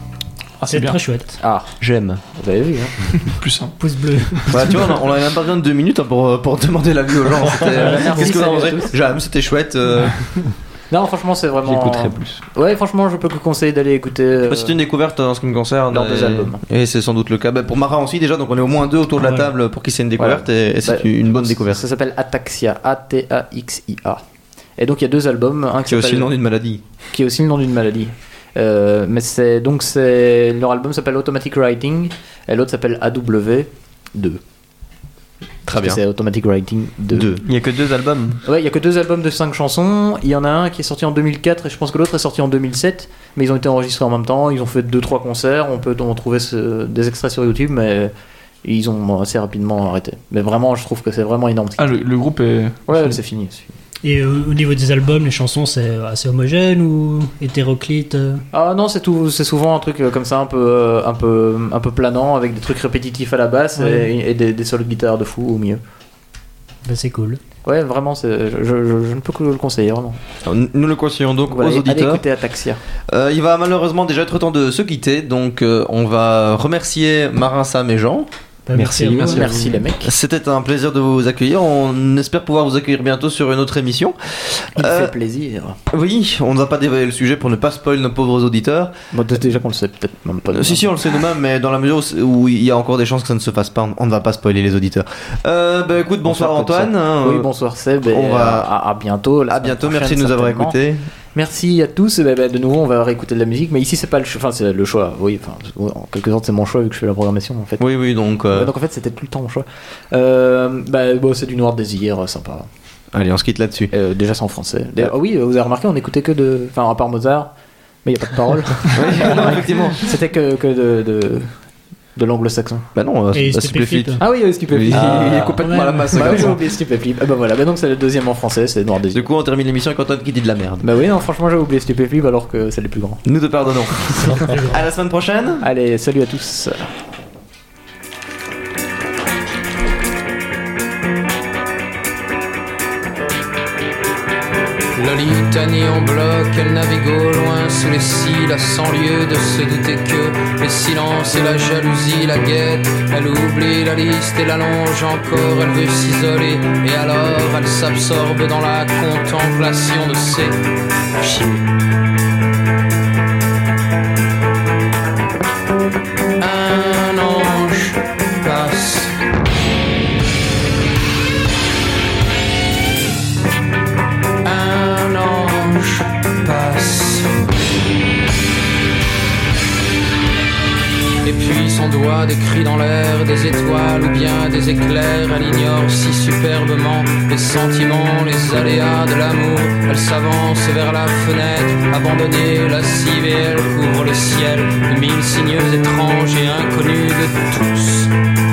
Ah, C'est bien. très chouette. Ah, J'aime. vous avez vu, hein Plus simple. Pouce bleu. Bah, tu vois, on a- on avait même pas besoin de deux minutes hein, pour, pour demander l'avis aux gens. C'était, euh, Qu'est-ce que vous en. J'aime, c'était chouette. euh, Non, franchement, c'est vraiment. J'écouterai plus. Ouais, franchement, je peux que conseiller d'aller écouter. euh, Bah, C'est une découverte en ce qui me concerne. Leurs deux et- albums. Et c'est sans doute le cas. Bah, pour Mara aussi, déjà, donc on est au moins deux autour de la Ouais. table pour qui c'est une découverte et, et c'est Bah, une bonne découverte. Ça s'appelle Ataxia, A-T-A-X-I-A. Et donc il y a deux albums, un qui C'est aussi le nom d'une maladie. qui est aussi le nom d'une maladie. Euh, mais c'est donc c'est leur album s'appelle Automatic Writing et l'autre s'appelle AW2. Très bien. C'est Automatic Writing 2. Deux. Il y a que deux albums. Ouais, il y a que deux albums de cinq chansons. Il y en a un qui est sorti en 2004 et je pense que l'autre est sorti en 2007. Mais ils ont été enregistrés en même temps. Ils ont fait deux trois concerts. On peut en trouver ce- des extraits sur YouTube, mais ils ont assez rapidement arrêté. Mais vraiment, je trouve que c'est vraiment énorme. Ah, le, le groupe est. Ouais, c'est fini. Et euh, au niveau des albums, les chansons, c'est assez homogène ou hétéroclite euh? Ah non, c'est tout, c'est souvent un truc euh, comme ça, un peu, un peu, un peu planant, avec des trucs répétitifs à la basse Ouais. et, et des, des solos de guitare de fou au milieu. Ben, C'est cool. Ouais, vraiment, c'est, je, je- je ne peux que le conseiller, vraiment. Alors, Nous le conseillons donc Voilà, aux et allez auditeurs. écouter Ataxia. Euh, il va malheureusement déjà être temps de se quitter, donc euh, on va remercier Marin, Sam et Jean. Merci, merci Merci les mecs. C'était un plaisir de vous accueillir. On espère pouvoir vous accueillir bientôt sur une autre émission. Il Euh, fait plaisir. Oui, on ne va pas dévoiler le sujet pour ne pas spoiler nos pauvres auditeurs. Bon, déjà qu'on le sait peut-être même pas. Euh, si, si, on le sait nous-mêmes, mais dans la mesure où- il y a encore des chances que ça ne se fasse pas, on- ne va pas spoiler les auditeurs. Euh, bah écoute, bonsoir, Bonsoir, Antoine. hein, Oui, euh, bonsoir Seb. et on va- à, à bientôt. À bientôt, merci de nous avoir écoutés. Merci à tous. Et ben, ben, de nouveau, on va réécouter de la musique, mais ici c'est pas le choix. Enfin, c'est le choix. Oui, enfin, en quelque sorte, c'est mon choix vu que je fais la programmation en fait. Oui, oui, donc. euh, donc en fait, c'était tout le temps mon choix. Euh, bah, bon, c'est du Noir Désir, euh, sympa. Allez, on se quitte là-dessus. Euh, déjà, c'est en français. Ah oui, vous avez remarqué, on écoutait que de. Enfin, à part Mozart, mais il n'y a pas de parole. non, effectivement. C'était que, que de, de, de l'anglo-saxon. Bah non, euh, Et bah, Stupéflip. Ah oui, Stupéflip. Oui. Il est Ah, complètement à la masse. Bah Bah, oui. j'ai oublié Stupéflip. Ah bah voilà, bah donc c'est le deuxième en français, c'est Noir Désir. Du coup, on termine l'émission avec Antoine qui dit de la merde. Bah oui, non, franchement, j'ai oublié Stupéflip alors que c'est les plus grands. Nous te pardonnons. à la semaine prochaine. Allez, salut à tous. La litanie en bloc, elle navigue au loin sous les cils, à cent lieues de se douter que les silences et la jalousie la guettent. Elle oublie la liste et l'allonge encore, elle veut s'isoler et alors elle s'absorbe dans la contemplation de ses chiens. Et puis son doigt décrit dans l'air des étoiles ou bien des éclairs. Elle ignore si superbement les sentiments, les aléas de l'amour. Elle s'avance vers la fenêtre, abandonnée, lascive et elle couvre le ciel de mille signes étranges et inconnus de tous.